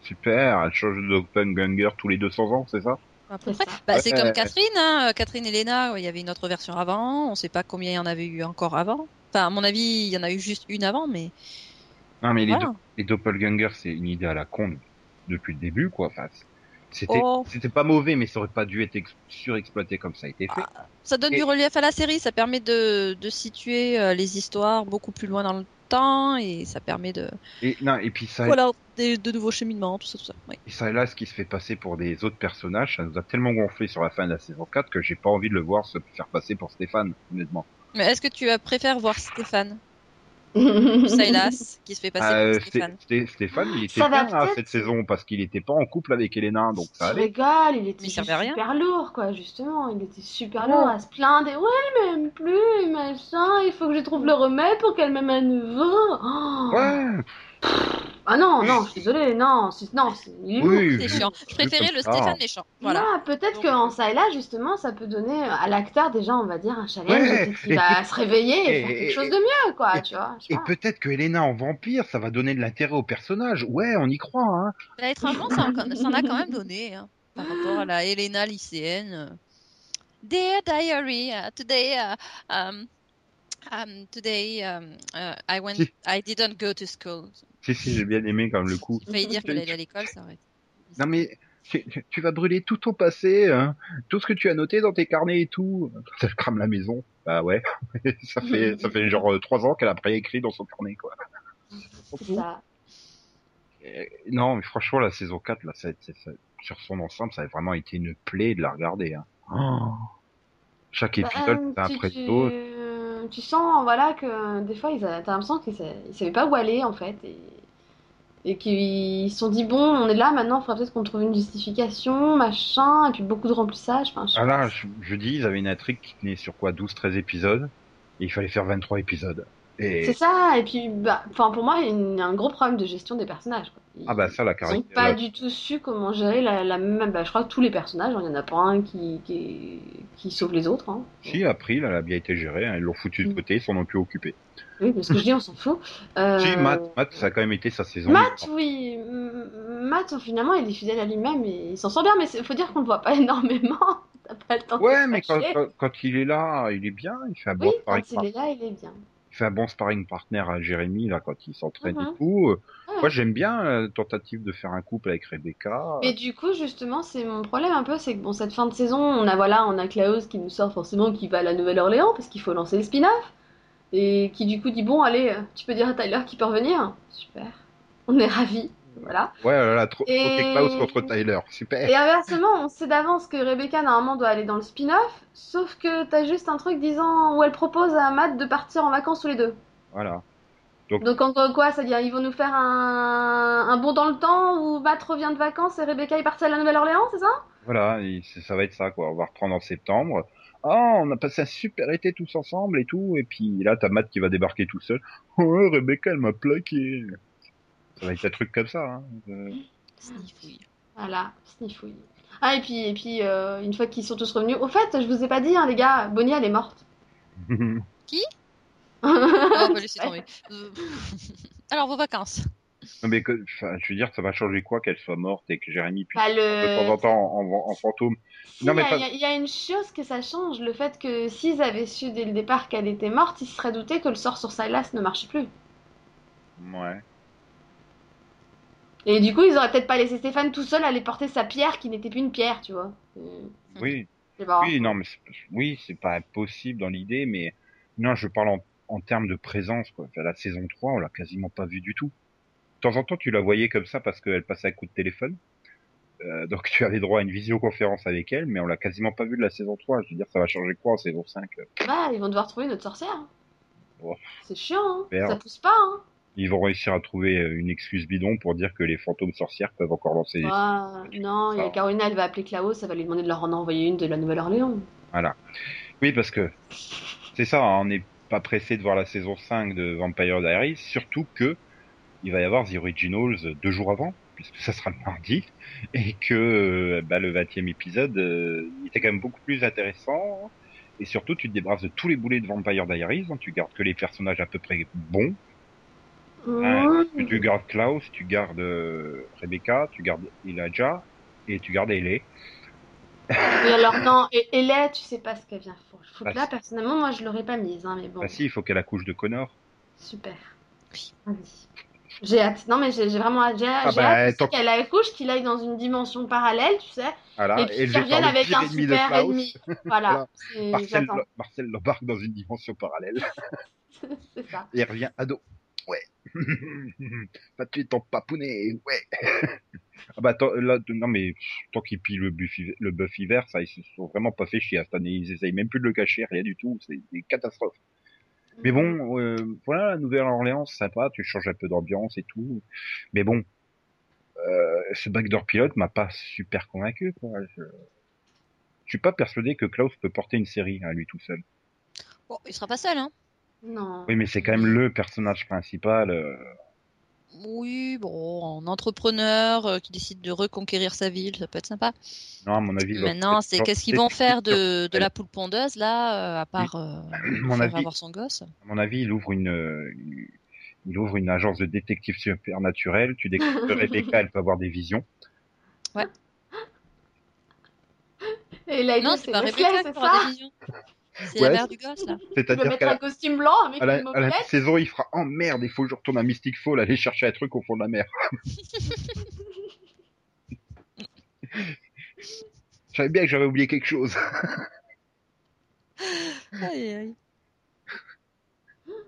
Super, elle change de doppelganger tous les 200 ans, c'est ça? À peu C'est près. ça. Bah, c'est Ouais. comme Catherine, hein. Catherine et Léna, il y avait une autre version avant. On sait pas combien il y en avait eu encore avant. Enfin, à mon avis, il y en a eu juste une avant, mais Non, mais les, do- les doppelgangers, c'est une idée à la con depuis le début, quoi. Enfin, c'était, Oh. c'était pas mauvais, mais ça aurait pas dû être ex- surexploité comme ça a été fait. Ça donne Et- du relief à la série, ça permet de, de situer euh, les histoires beaucoup plus loin dans le temps et ça permet de Et, non, et puis ça, voilà des- de nouveaux cheminements, tout ça, tout ça. Oui. Et ça, là, ce qui se fait passer pour des autres personnages, ça nous a tellement gonflé sur la fin de la saison 4 que j'ai pas envie de le voir se faire passer pour Stéphane, honnêtement. Mais est-ce que tu préfères voir Stéphane? Silas qui se fait passer Euh, pour Sté- Stéphane Sté- Stéphane, il était Ça bien à peut-être- cette saison parce qu'il était pas en couple avec Elena, donc ça allait. rigole, il était rien. super lourd, quoi, justement. Il était super Ouais. lourd à se plaindre. Et ouais, elle m'aime plus, et machin. Il faut que je trouve le remède pour qu'elle m'aime à nouveau. Oh. Ouais, Ah non, non, je suis désolée, non, c'est- non, c'est il est lourd. oui. C'est je- chiant. Je préférais le. Stéphane méchant. Voilà. Peut-être qu'en ça et là, justement, ça peut donner à l'acteur déjà, on va dire, un challenge. Ouais, Peut-être qu'il et va peut- se réveiller et, et- faire quelque chose de mieux, quoi, et- tu vois. Et pas. peut-être que Elena en vampire, ça va donner de l'intérêt au personnage. Ouais, on y croit, hein. Là, étrangement, ça en, ça en a quand même donné hein, par rapport à la Elena lycéenne. Dear diary, uh, today, uh, um, um, today, um, uh, I went, Si. I didn't go to school. Si, si, j'ai bien aimé comme le coup. Failli dire qu'elle allait à l'école, ça aurait. Non mais tu, tu vas brûler tout ton passé, hein, tout ce que tu as noté dans tes carnets et tout. Ça crame la maison. Bah ouais, ça fait ça fait genre euh, trois ans qu'elle a préécrit dans son carnet quoi. C'est ça. Euh, Non mais franchement la saison 4 là, ça, ça- ça- sur son ensemble, ça a vraiment été une plaie de la regarder. Hein. Oh. Chaque épisode, Euh, c'est un tu, tu-. Tu sens, voilà, que des fois, ils a- t'as l'impression qu'ils ils savaient pas où aller, en fait. Et, et qu'ils se sont dit, bon, on est là, maintenant, il faudrait peut-être qu'on trouve une justification, machin, et puis beaucoup de remplissage. Enfin, je Ah là, je, je dis, ils avaient une intrigue qui tenait sur quoi 12-13 épisodes, et il fallait faire 23 épisodes. Et C'est ça, et puis, bah, pour moi, il y a un gros problème de gestion des personnages. Quoi. Ils, ah bah ça la ils ont caractère. pas du tout su comment gérer la, la même. Bah, je crois que tous les personnages, il y en a pas un qui, qui, qui sauve les autres. Hein. Si après, là, elle a bien été gérée, hein, ils l'ont foutu de Mm. côté, ils s'en ont plus occupé. Oui, parce que je dis, on s'en fout. Euh, Si, Matt, Matt, ça a quand même été sa saison. Matt, oui. Matt, finalement, il est fidèle à lui-même et il s'en sort bien, mais il faut dire qu'on le voit pas énormément. T'as pas le temps de Ouais, te mais quand, quand, quand il est là, il est bien, il fait un bon Oui, quand il est là, il est bien. Fait un bon sparring partner à Jérémy, là, quand il s'entraîne et tout. Euh, Ouais. Moi, j'aime bien la tentative de faire un couple avec Rebecca. Mais du coup, justement, c'est mon problème un peu, c'est que bon, cette fin de saison, on a voilà, on a Klaus qui nous sort forcément qui va à la Nouvelle-Orléans parce qu'il faut lancer le spin-off et qui du coup dit bon, allez, euh, tu peux dire à Tyler qu'il peut revenir. Super, on est ravis, voilà. Ouais, là, là, trop, Et- Klaus contre Tyler, super. Et inversement, on sait d'avance que Rebecca normalement doit aller dans le spin-off, sauf que t'as juste un truc disant où elle propose à Matt de partir en vacances tous les deux. Voilà. Donc en gros, quoi, c'est-à-dire ils vont nous faire un, un bond dans le temps où Matt revient de vacances et Rebecca est partie à la Nouvelle-Orléans, c'est ça? Voilà, et ça va être ça, quoi. On va reprendre en septembre. Ah, on a passé un super été tous ensemble et tout, et puis là, t'as Matt qui va débarquer tout seul. Oh, Rebecca, elle m'a plaqué. Ça va être un truc comme ça, hein. Euh, Sniffouille. Voilà, sniffouille. Ah, et puis, et puis euh, une fois qu'ils sont tous revenus. Au fait, je vous ai pas dit, hein, les gars, Bonnie, elle est morte. Oh, bah, laissez tomber. Euh, Alors, vos vacances. Non, mais que, je veux dire, ça va changer quoi qu'elle soit morte et que Jérémy puisse Bah, de temps le... en temps en, en- en fantôme. Si, Non, mais il y a- pas- y a une chose que ça change, le fait que s'ils avaient su dès le départ qu'elle était morte, ils se seraient doutés que le sort sur Silas ne marchait plus. Ouais. Et du coup, ils auraient peut-être pas laissé Stéphane tout seul aller porter sa pierre qui n'était plus une pierre, tu vois. Euh, Oui. c'est pas- Oui, non, mais oui, c'est pas impossible dans l'idée, mais non, je parle en, en termes de présence, quoi. Enfin, la saison 3, on l'a quasiment pas vue du tout. De temps en temps, tu la voyais comme ça parce qu'elle passait à coup de téléphone. Euh, donc tu avais droit à une visioconférence avec elle, mais on l'a quasiment pas vue de la saison 3. Je veux dire, ça va changer quoi en saison 5 Bah, ils vont devoir trouver une autre sorcière. Oh. C'est chiant, hein. Merde. Ça pousse pas, hein. Ils vont réussir à trouver euh, une excuse bidon pour dire que les fantômes sorcières peuvent encore lancer. Ah, non, il y a Ça. Carolina, elle va appeler Klaus, ça va lui demander de leur en envoyer une de la Nouvelle-Orléans. Voilà. Oui, parce que c'est ça, hein, on n'est pas pressé de voir la saison 5 de Vampire Diaries, surtout que il va y avoir The Originals deux jours avant, puisque ça sera le mardi, et que euh, bah, le 20e épisode euh, il était quand même beaucoup plus intéressant, et surtout tu te débarrasses de tous les boulets de Vampire Diaries, hein, tu gardes que les personnages à peu près bons, tu gardes Klaus, tu gardes euh, Rebecca, tu gardes Elijah, et tu gardes Ellie. Et alors, non, là, tu sais pas ce qu'elle vient foutre. Faut que Bah, là, personnellement, moi, je l'aurais pas mise, hein, mais bon. Bah si, il faut qu'elle accouche de Connor. Super. Oui. J'ai hâte. Non, mais j'ai vraiment hâte. J'ai Ah bah, hâte aussi tant- qu'elle accouche, qu'il aille dans une dimension parallèle, tu sais. Voilà, et puis qu'il revienne avec un ennemi super ennemi. Voilà. Voilà. Marcel l'embarque dans une dimension parallèle C'est ça. et il revient ado. Ouais. Pas tuer ton papounet. Ouais. ah bah là, non mais tant qu'ils pillent le buff, hiver- le buff hiver, ça ils se sont vraiment pas fait chier hein, cette année. Ils essayent même plus de le cacher, rien du tout. C'est des catastrophes. Mais bon, euh, voilà, la Nouvelle-Orléans, sympa. Tu changes un peu d'ambiance et tout. Mais bon, euh, ce backdoor pilote m'a pas super convaincu. Quoi. Je... je suis pas persuadé que Klaus peut porter une série à lui tout seul. Bon, il sera pas seul, hein. Non. Oui, mais c'est quand même le personnage principal. euh, Oui, bon, un entrepreneur euh, qui décide de reconquérir sa ville, ça peut être sympa. Non, à mon avis. Maintenant, c'est qu'est-ce qu'ils vont faire de, la poule pondeuse là, euh, à part euh, mon faire avis, avoir son gosse? à mon avis, il ouvre une, euh, il ouvre une agence de détective supernaturel. Tu découvres que Rebecca, elle peut avoir des visions. Et là, non, c'est pas Rebecca c'est qui aura ça? des visions. C'est Ouais, la mère du gosse là. C'est-à-dire mettre qu'à un costume blanc avec à la, une à la saison, il fera oh merde, il faut que je retourne à Mystic Fall aller chercher un truc au fond de la mer. Je savais bien que j'avais oublié quelque chose. Aïe, aïe.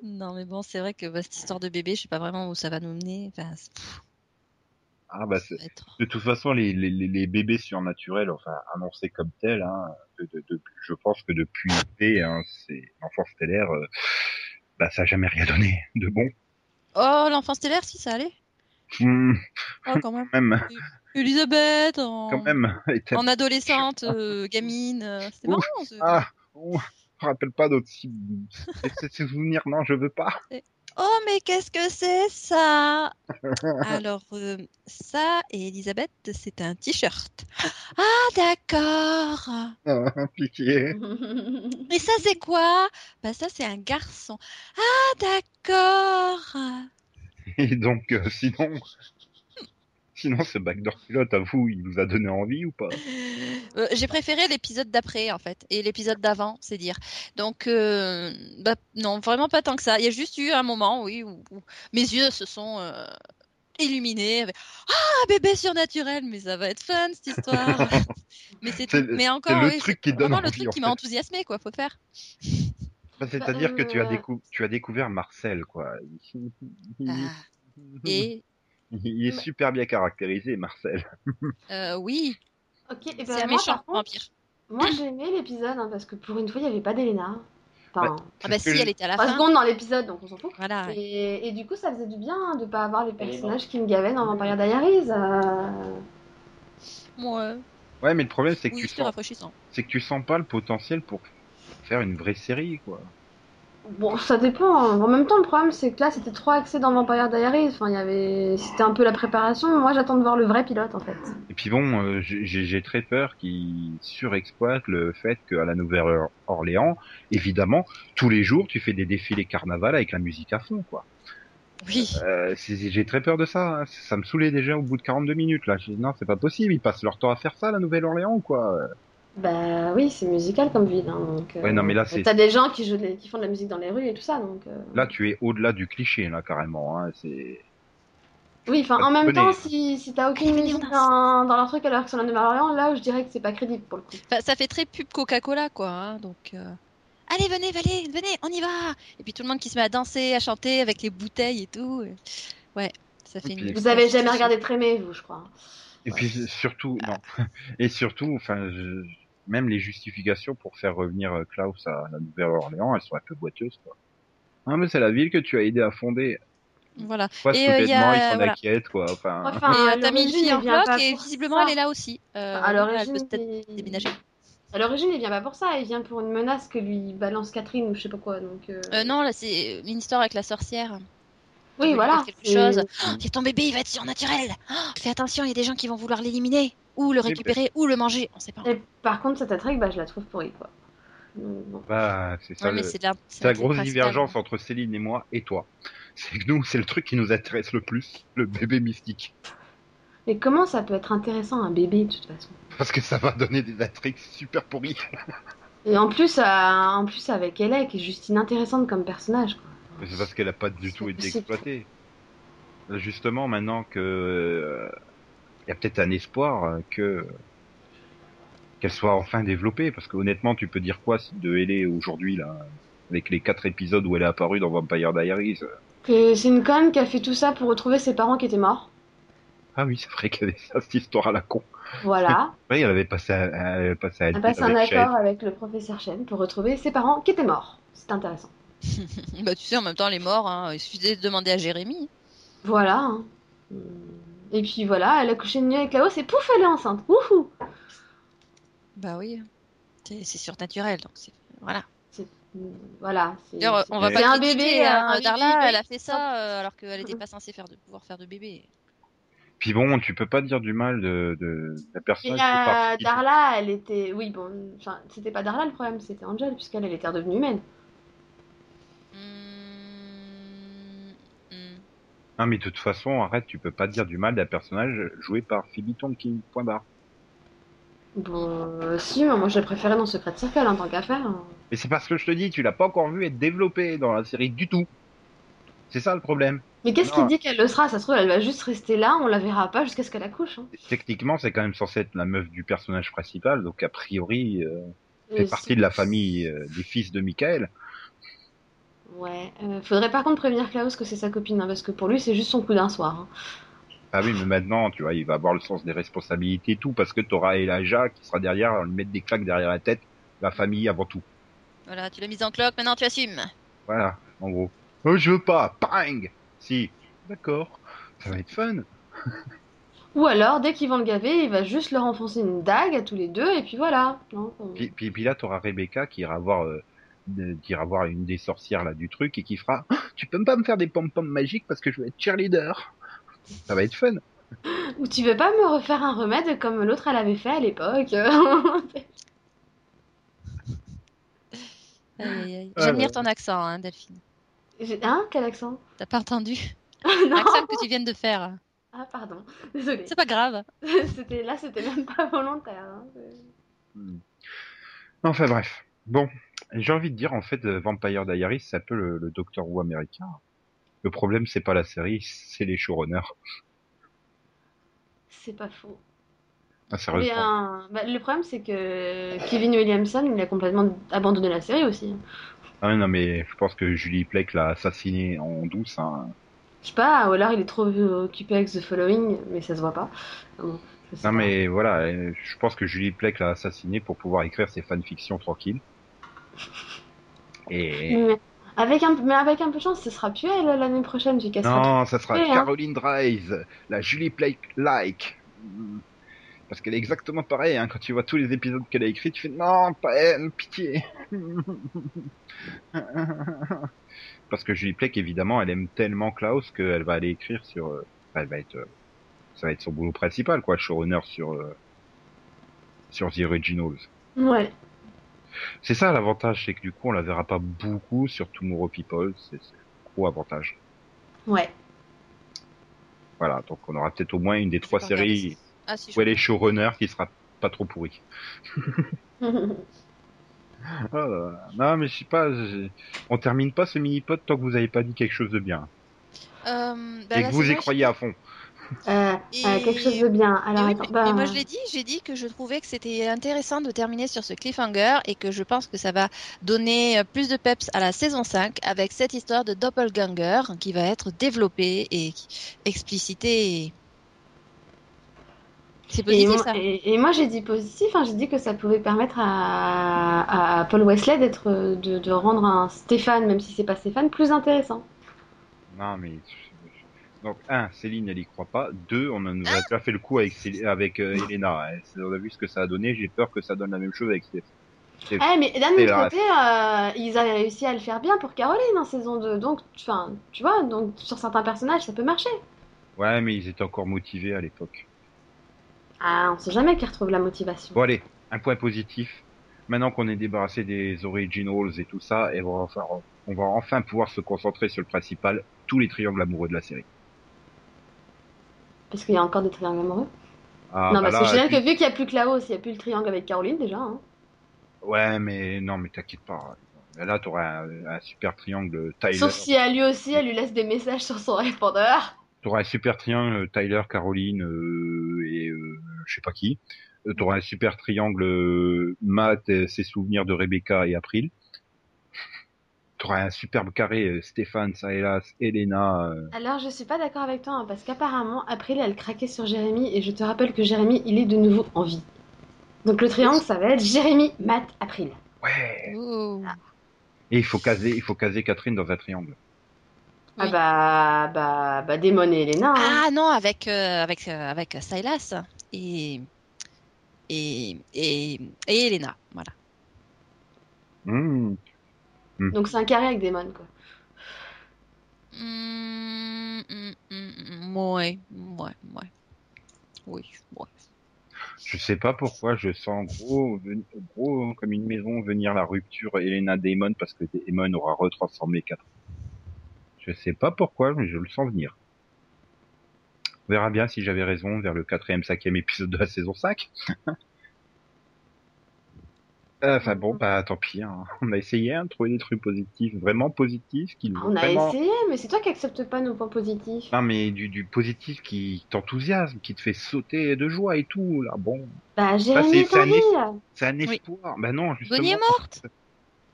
Non, mais bon, c'est vrai que bah, cette histoire de bébé, je sais pas vraiment où ça va nous mener. Enfin, Ah bah de toute façon, les, les, les les bébés surnaturels, enfin annoncés comme tels, hein, de, de, de- je pense que depuis P, hein, c'est l'enfant stellaire, euh, bah ça a jamais rien donné de bon. Oh, l'enfant stellaire, si ça allait. Hmm, Oh, quand même. même, Elisabeth, en, quand même. en adolescente, euh, gamine, euh, c'était marrant. Ah, on me rappelle pas d'autres souvenirs. Non, je veux pas. Oh, mais qu'est-ce que c'est ça? Alors, euh, ça et Elisabeth, c'est un t-shirt. Ah, d'accord. Ah, pitié. Et ça, c'est quoi? Bah, ça, c'est un garçon. Ah, d'accord. Et donc, euh, sinon, sinon, ce backdoor pilote, à vous, il vous a donné envie ou pas? Euh, J'ai préféré l'épisode d'après, en fait, et l'épisode d'avant, c'est dire. Donc, euh, bah, non, vraiment pas tant que ça. Il y a juste eu un moment, oui, où, où mes yeux se sont euh, illuminés. avec, Ah, bébé surnaturel, mais ça va être fun cette histoire. mais c'est C'est- tout. Mais encore, le oui, truc c'est qui donne vraiment le envie, truc en qui m'a enthousiasmé, quoi. Faut faire. Bah, C'est-à-dire que tu as, décou- tu as découvert Marcel, quoi. Ah, et il est super bien caractérisé, Marcel. euh, oui, Ok, et ben c'est un moi, méchant par contre, vampire. moi j'ai aimé l'épisode hein, parce que pour une fois il n'y avait pas d'Elena. Enfin, Ah bah ce que si, elle était à la trois fin. secondes dans l'épisode donc on s'en fout. Voilà. ouais. Et, et du coup, ça faisait du bien hein, de pas avoir les personnages qui me gavaient dans Vampire Diaries. euh. Ouais. Ouais, mais le problème, c'est que, Oui, tu c'était sens, rafraîchissant. c'est que tu sens pas le potentiel pour faire une vraie série, quoi. Bon, ça dépend. hein. En même temps, le problème, c'est que là, c'était trop axé dans Vampire Diaries. Enfin, il y avait... C'était un peu la préparation. Moi, j'attends de voir le vrai pilote, en fait. Et puis bon, euh, j'ai très peur qu'ils surexploitent le fait qu'à la Nouvelle-Orléans, évidemment, tous les jours, tu fais des défilés carnaval avec la musique à fond, quoi. Oui. Euh, j'ai très peur de ça. hein. Ça me saoulait déjà au bout de 42 minutes, là. J'ai dit, non, c'est pas possible. Ils passent leur temps à faire ça, à la Nouvelle-Orléans, ou quoi. Bah oui, c'est musical comme ville. hein, donc, Ouais, non, mais là, c'est- T'as des gens qui, jouent qui font de la musique dans les rues et tout ça, donc... euh, Là, tu es au-delà du cliché, là, carrément. Hein. C'est... Oui, enfin, en même temps, si, si t'as aucune musique dans, dans leur truc alors que c'est la Nouvelle-Orléans, là, je dirais que c'est pas crédible pour le coup. Enfin, ça fait très pub Coca-Cola, quoi. hein, donc, euh, allez, venez, venez, venez, on y va. Et puis tout le monde qui se met à danser, à chanter avec les bouteilles et tout. euh, Ouais, ça fait Et une. puis- Vous avez jamais regardé Trémé, vous, je crois. Et Ouais. puis surtout, non. Et surtout, enfin, je- même les justifications pour faire revenir euh, Klaus à la Nouvelle-Orléans, elles sont un peu boiteuses, quoi. Ah, mais c'est la ville que tu as aidé à fonder. Voilà. Quoi, Et, euh, y a- ils s'en voilà. inquiètent, quoi. Enfin, Enfin, et euh, à t'as mis une l'origine, fille il en pas et pour visiblement ça. elle est là aussi. Euh, à elle l'origine, peut peut-être il- déménager. à l'origine, il vient pas pour ça. Il vient pour une menace que lui balance Catherine ou je sais pas quoi. Donc, euh, Euh, non, là c'est une histoire avec la sorcière. Oui, voilà. quelque chose. Oh, c'est ton bébé, il va être surnaturel. Oh, fais attention, il y a des gens qui vont vouloir l'éliminer ou le récupérer ou le manger, on sait pas. Et par contre, cette intrigue, bah, je la trouve pourrie, quoi. Bah, c'est ça. Ouais, mais le- c'est la, c'est la l'intrigue grosse divergence entre Céline et moi et toi. C'est que nous, c'est le truc qui nous intéresse le plus, le bébé mystique. Mais comment ça peut être intéressant un bébé de toute façon? Parce que ça va donner des intrigues super pourries. Et en plus, euh, en plus avec Ella, qui est juste inintéressante comme personnage. Quoi. Mais C'est parce qu'elle a pas du tout été exploitée. Justement, maintenant que euh, il y a peut-être un espoir euh, que qu'elle soit enfin développée, parce que honnêtement, tu peux dire quoi de Ellie aujourd'hui là, avec les quatre épisodes où elle est apparue dans Vampire Diaries euh, Que c'est une conne qui a fait tout ça pour retrouver ses parents qui étaient morts. Ah oui, c'est vrai qu'elle avait ça, cette histoire à la con. Voilà. Oui, elle avait passé, à, elle avait passé à Elle passe un accord avec le professeur Chen pour retrouver ses parents qui étaient morts. C'est intéressant. Bah tu sais, en même temps, elle est morte. Hein. Il suffisait de demander à Jérémy. Voilà. hein. Et puis voilà, elle a couché une nuit avec Klaus et pouf, elle est enceinte. Wouhou Bah oui. C'est c'est surnaturel, donc c'est voilà. Voilà. c'est- D'ailleurs, on va pas un bébé, hein. un bébé Darla, bébé. elle a fait ça euh, alors qu'elle n'était pas censée faire de pouvoir faire de bébé. Puis bon, tu peux pas dire du mal de, de, de la Et personne qui euh. Darla, elle était. Oui, bon. Enfin, c'était pas Darla le problème, c'était Angel, puisqu'elle elle était redevenue humaine. Hmm, hmm. Mais de toute façon, arrête, tu peux pas dire du mal d'un personnage joué par Phoebe Tonkin, point barre. Bon, euh, si, moi je l'ai préféré dans Secret Circle en tant qu'affaire. hein. Mais c'est parce que je te dis, tu l'as pas encore vu être développé dans la série du tout. C'est ça le problème. Mais qu'est-ce qui dit qu'elle le sera? Ça se trouve, elle va juste rester là, on la verra pas jusqu'à ce qu'elle accouche. Hein. Techniquement, c'est quand même censé être la meuf du personnage principal, donc a priori, euh, fait partie de la famille euh, des fils de Michael. Ouais. euh, faudrait par contre prévenir Klaus que c'est sa copine, hein, parce que pour lui, c'est juste son coup d'un soir. hein. Ah oui, mais maintenant, tu vois, il va avoir le sens des responsabilités et tout, parce que t'auras Elijah qui sera derrière, on lui mettre des claques derrière la tête, la famille avant tout. Voilà, tu l'as mise en cloque, maintenant tu assumes. Voilà, en gros. Oh, je veux pas, pang Si, d'accord, ça va être fun. Ou alors, dès qu'ils vont le gaver, il va juste leur enfoncer une dague à tous les deux, et puis voilà. Non, on- Puis, puis, puis là, t'auras Rebecca qui ira voir, euh, qui ira voir une des sorcières là du truc et qui fera Ah, Tu peux pas me faire des pom-poms magiques parce que je veux être cheerleader. Ça va être fun. Ou tu veux pas me refaire un remède comme l'autre elle avait fait à l'époque. Ah, J'admire ouais. ton accent, hein, Delphine. J'ai- Hein Quel accent? T'as pas entendu? Non l'accent que tu viens de faire. Ah, pardon. Désolée. C'est pas grave. C'était là, c'était même pas volontaire. hein. Hmm. Enfin bref. Bon, j'ai envie de dire en fait, euh, Vampire Diaries, c'est un peu le, le Doctor Who américain. Le problème, c'est pas la série, c'est les showrunners. C'est pas faux. Ah, sérieusement. euh, bah, le problème, c'est que Kevin Williamson, il a complètement abandonné la série aussi. Ah, non, mais je pense que Julie Plec l'a assassiné en douce. Hein. Je sais pas, ou alors il est trop occupé avec The Following, mais ça se voit pas. Non, mais voilà, euh, je pense que Julie Plec l'a assassiné pour pouvoir écrire ses fanfictions tranquilles. Et. Mais avec un, mais avec un peu de chance, ce sera plus elle l'année prochaine, casseras Non, ça sera hein. Caroline Dries, la Julie Plec like. Parce qu'elle est exactement pareille, hein. quand tu vois tous les épisodes qu'elle a écrits, tu fais non, pas elle, pitié. Parce que Julie Plec, évidemment, elle aime tellement Klaus qu'elle va aller écrire sur, euh, elle va être, euh, ça va être son boulot principal, quoi, showrunner sur, euh, sur The Originals. Ouais. C'est ça l'avantage, c'est que du coup, on la verra pas beaucoup sur Tomorrow People, c'est gros avantage. Ouais. Voilà, donc on aura peut-être au moins une des trois séries. Ah, si, où elle est showrunner qui sera pas trop pourrie. Oh là. Non, mais je sais pas, on termine pas ce mini-pod tant que vous avez pas dit quelque chose de bien. Euh, bah, et que vous y croyez à fond. Euh, Et- euh, quelque chose de bien. Et Alors, oui, attends, mais, bah, mais moi je l'ai dit, j'ai dit que je trouvais que c'était intéressant de terminer sur ce cliffhanger et que je pense que ça va donner euh, plus de peps à la saison 5 avec cette histoire de doppelganger qui va être développée et explicitée. C'est Et positif moi, ça et- et moi, j'ai dit positif, hein, j'ai dit que ça pouvait permettre à, à Paul Wesley d'être, de, de rendre un Stéphane, même si c'est pas Stéphane, plus intéressant. Non, mais. Donc, un, Céline, elle y croit pas. Deux, on en a déjà fait le coup avec, Céline- avec euh, Elena. hein. On a vu ce que ça a donné. J'ai peur que ça donne la même chose avec Steph. Steph. Eh, mais d'un autre côté, euh, ils avaient réussi à le faire bien pour Caroline en saison 2. Donc, enfin, tu vois, donc sur certains personnages, ça peut marcher. Ouais, mais ils étaient encore motivés à l'époque. Ah, on sait jamais qui retrouve la motivation. Bon, allez, un point positif. Maintenant qu'on est débarrassé des originals et tout ça, et on va, enfin, on va enfin pouvoir se concentrer sur le principal, tous les triangles amoureux de la série. Parce qu'il y a encore des triangles amoureux. Ah, non, bah là, c'est génial et puis- que vu qu'il n'y a plus que Laos, il n'y a plus le triangle avec Caroline déjà. Hein. Ouais, mais non, mais t'inquiète pas. Là, t'auras un, un super triangle Tyler. Sauf si à lui aussi, elle lui laisse des messages sur son répondeur. T'auras un super triangle Tyler, Caroline euh, et euh, je sais pas qui. Euh, T'auras un super triangle euh, Matt, ses souvenirs de Rebecca et April. T'auras un superbe carré euh, Stéphane, Saelas, Elena. euh, Alors, je suis pas d'accord avec toi, hein, parce qu'apparemment, April, elle craquait sur Jérémy, et je te rappelle que Jérémy, il est de nouveau en vie. Donc le triangle, ça va être Jérémy, Matt, April. Ouais. Ouh. Et il faut caser, il faut caser Catherine dans un triangle. Ah Oui. bah, bah, bah, Démon et Elena. hein. Ah non, avec euh, avec euh, avec Silas et et et, et Elena, voilà. Mmh. Donc c'est un carré avec Démon, quoi. Mm, mm, mm, mm, ouais, ouais, ouais. Oui, ouais. Je sais pas pourquoi je sens gros, gros comme une maison venir la rupture Elena Damon parce que Damon aura retransformé 4. Je sais pas pourquoi, mais je le sens venir. On verra bien si j'avais raison vers le quatrième, cinquième épisode de la saison 5. Euh, Enfin bon, bah tant pis. hein. On a essayé hein, de trouver des trucs positifs, vraiment positifs, qui nous On a essayé, mais c'est toi qui acceptes pas nos points positifs. Non mais du, du positif qui t'enthousiasme, qui te fait sauter de joie et tout. Là bon, Bah, Jérémy c'est- est c'est en un vie. c'est un Oui. espoir. Bah non, justement. Bonnie est morte.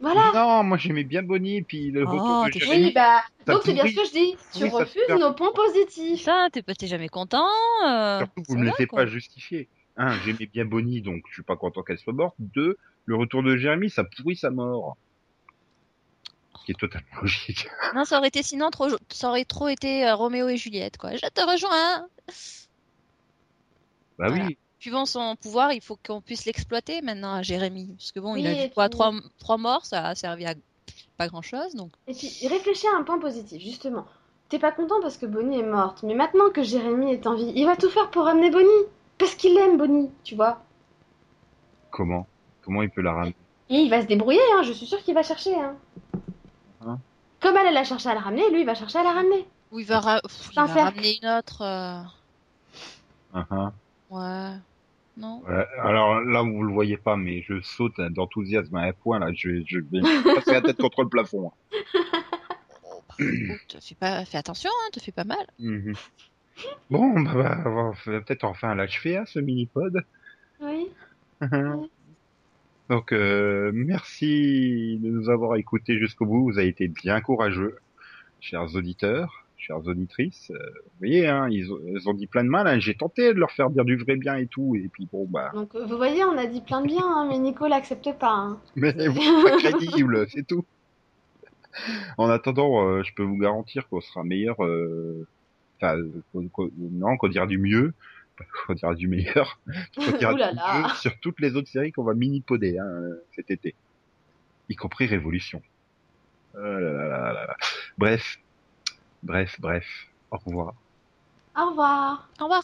Voilà. Non, moi j'aimais bien Bonnie, puis le Oh, retour de Jérémy. Oui, bah, donc c'est bien ce que je dis. Tu refuses super- nos points positifs. Ça, t'es pas t'es jamais content. euh, Surtout vous ne va, laissez quoi. pas justifier. Un, j'aimais bien Bonnie, donc je suis pas content qu'elle soit morte. Deux, le retour de Jérémy, ça pourrit sa mort. Ce qui est totalement logique. Non, ça aurait été sinon trop, ça aurait trop été euh, Roméo et Juliette, quoi. Je te rejoins. Bah Voilà. oui. Suivant son pouvoir, il faut qu'on puisse l'exploiter maintenant à Jérémy. Parce que bon, il a quoi, puis- trois, trois morts, ça a servi à pas grand chose, donc. Et puis, réfléchis à un point positif, justement. T'es pas content parce que Bonnie est morte, mais maintenant que Jérémy est en vie, il va tout faire pour ramener Bonnie. Parce qu'il aime Bonnie, tu vois. Comment? Comment il peut la ramener Et il va se débrouiller, hein, je suis sûre qu'il va chercher. Hein. Hein Comme elle, elle a cherché à la ramener, lui, il va chercher à la ramener. Ou il va, ra- pff, il va ramener une autre. euh, Ah, ah. Ouais. Non? Ouais, Alors là, vous le voyez pas, mais je saute d'enthousiasme à un point là. Je, je vais me passer la tête contre le plafond. Oh, bah, fais, pas, fais attention, hein, te fais pas mal. Mhm. Bon, bah, bah, on va peut-être enfin l'achever, hein, ce mini-pod. Oui. Donc, euh, merci de nous avoir écoutés jusqu'au bout. Vous avez été bien courageux, chers auditeurs, chères auditrices. Euh, vous voyez, hein, ils, ont, ils ont dit plein de mal. hein. J'ai tenté de leur faire dire du vrai bien et tout. Et puis bon, bah, Donc, vous voyez, on a dit plein de bien, hein, mais Nico l'accepte pas. Hein. mais vous êtes pas crédible, c'est tout. En attendant, euh, je peux vous garantir qu'on sera meilleur. euh, Enfin, qu'on- qu'on- non, qu'on dira du mieux on dira du meilleur. Dira là là. sur toutes les autres séries qu'on va mini-poder hein, cet été. Y compris Révolution. Oh là là là là là. Bref. Bref, bref. Au revoir. Au revoir. Au revoir.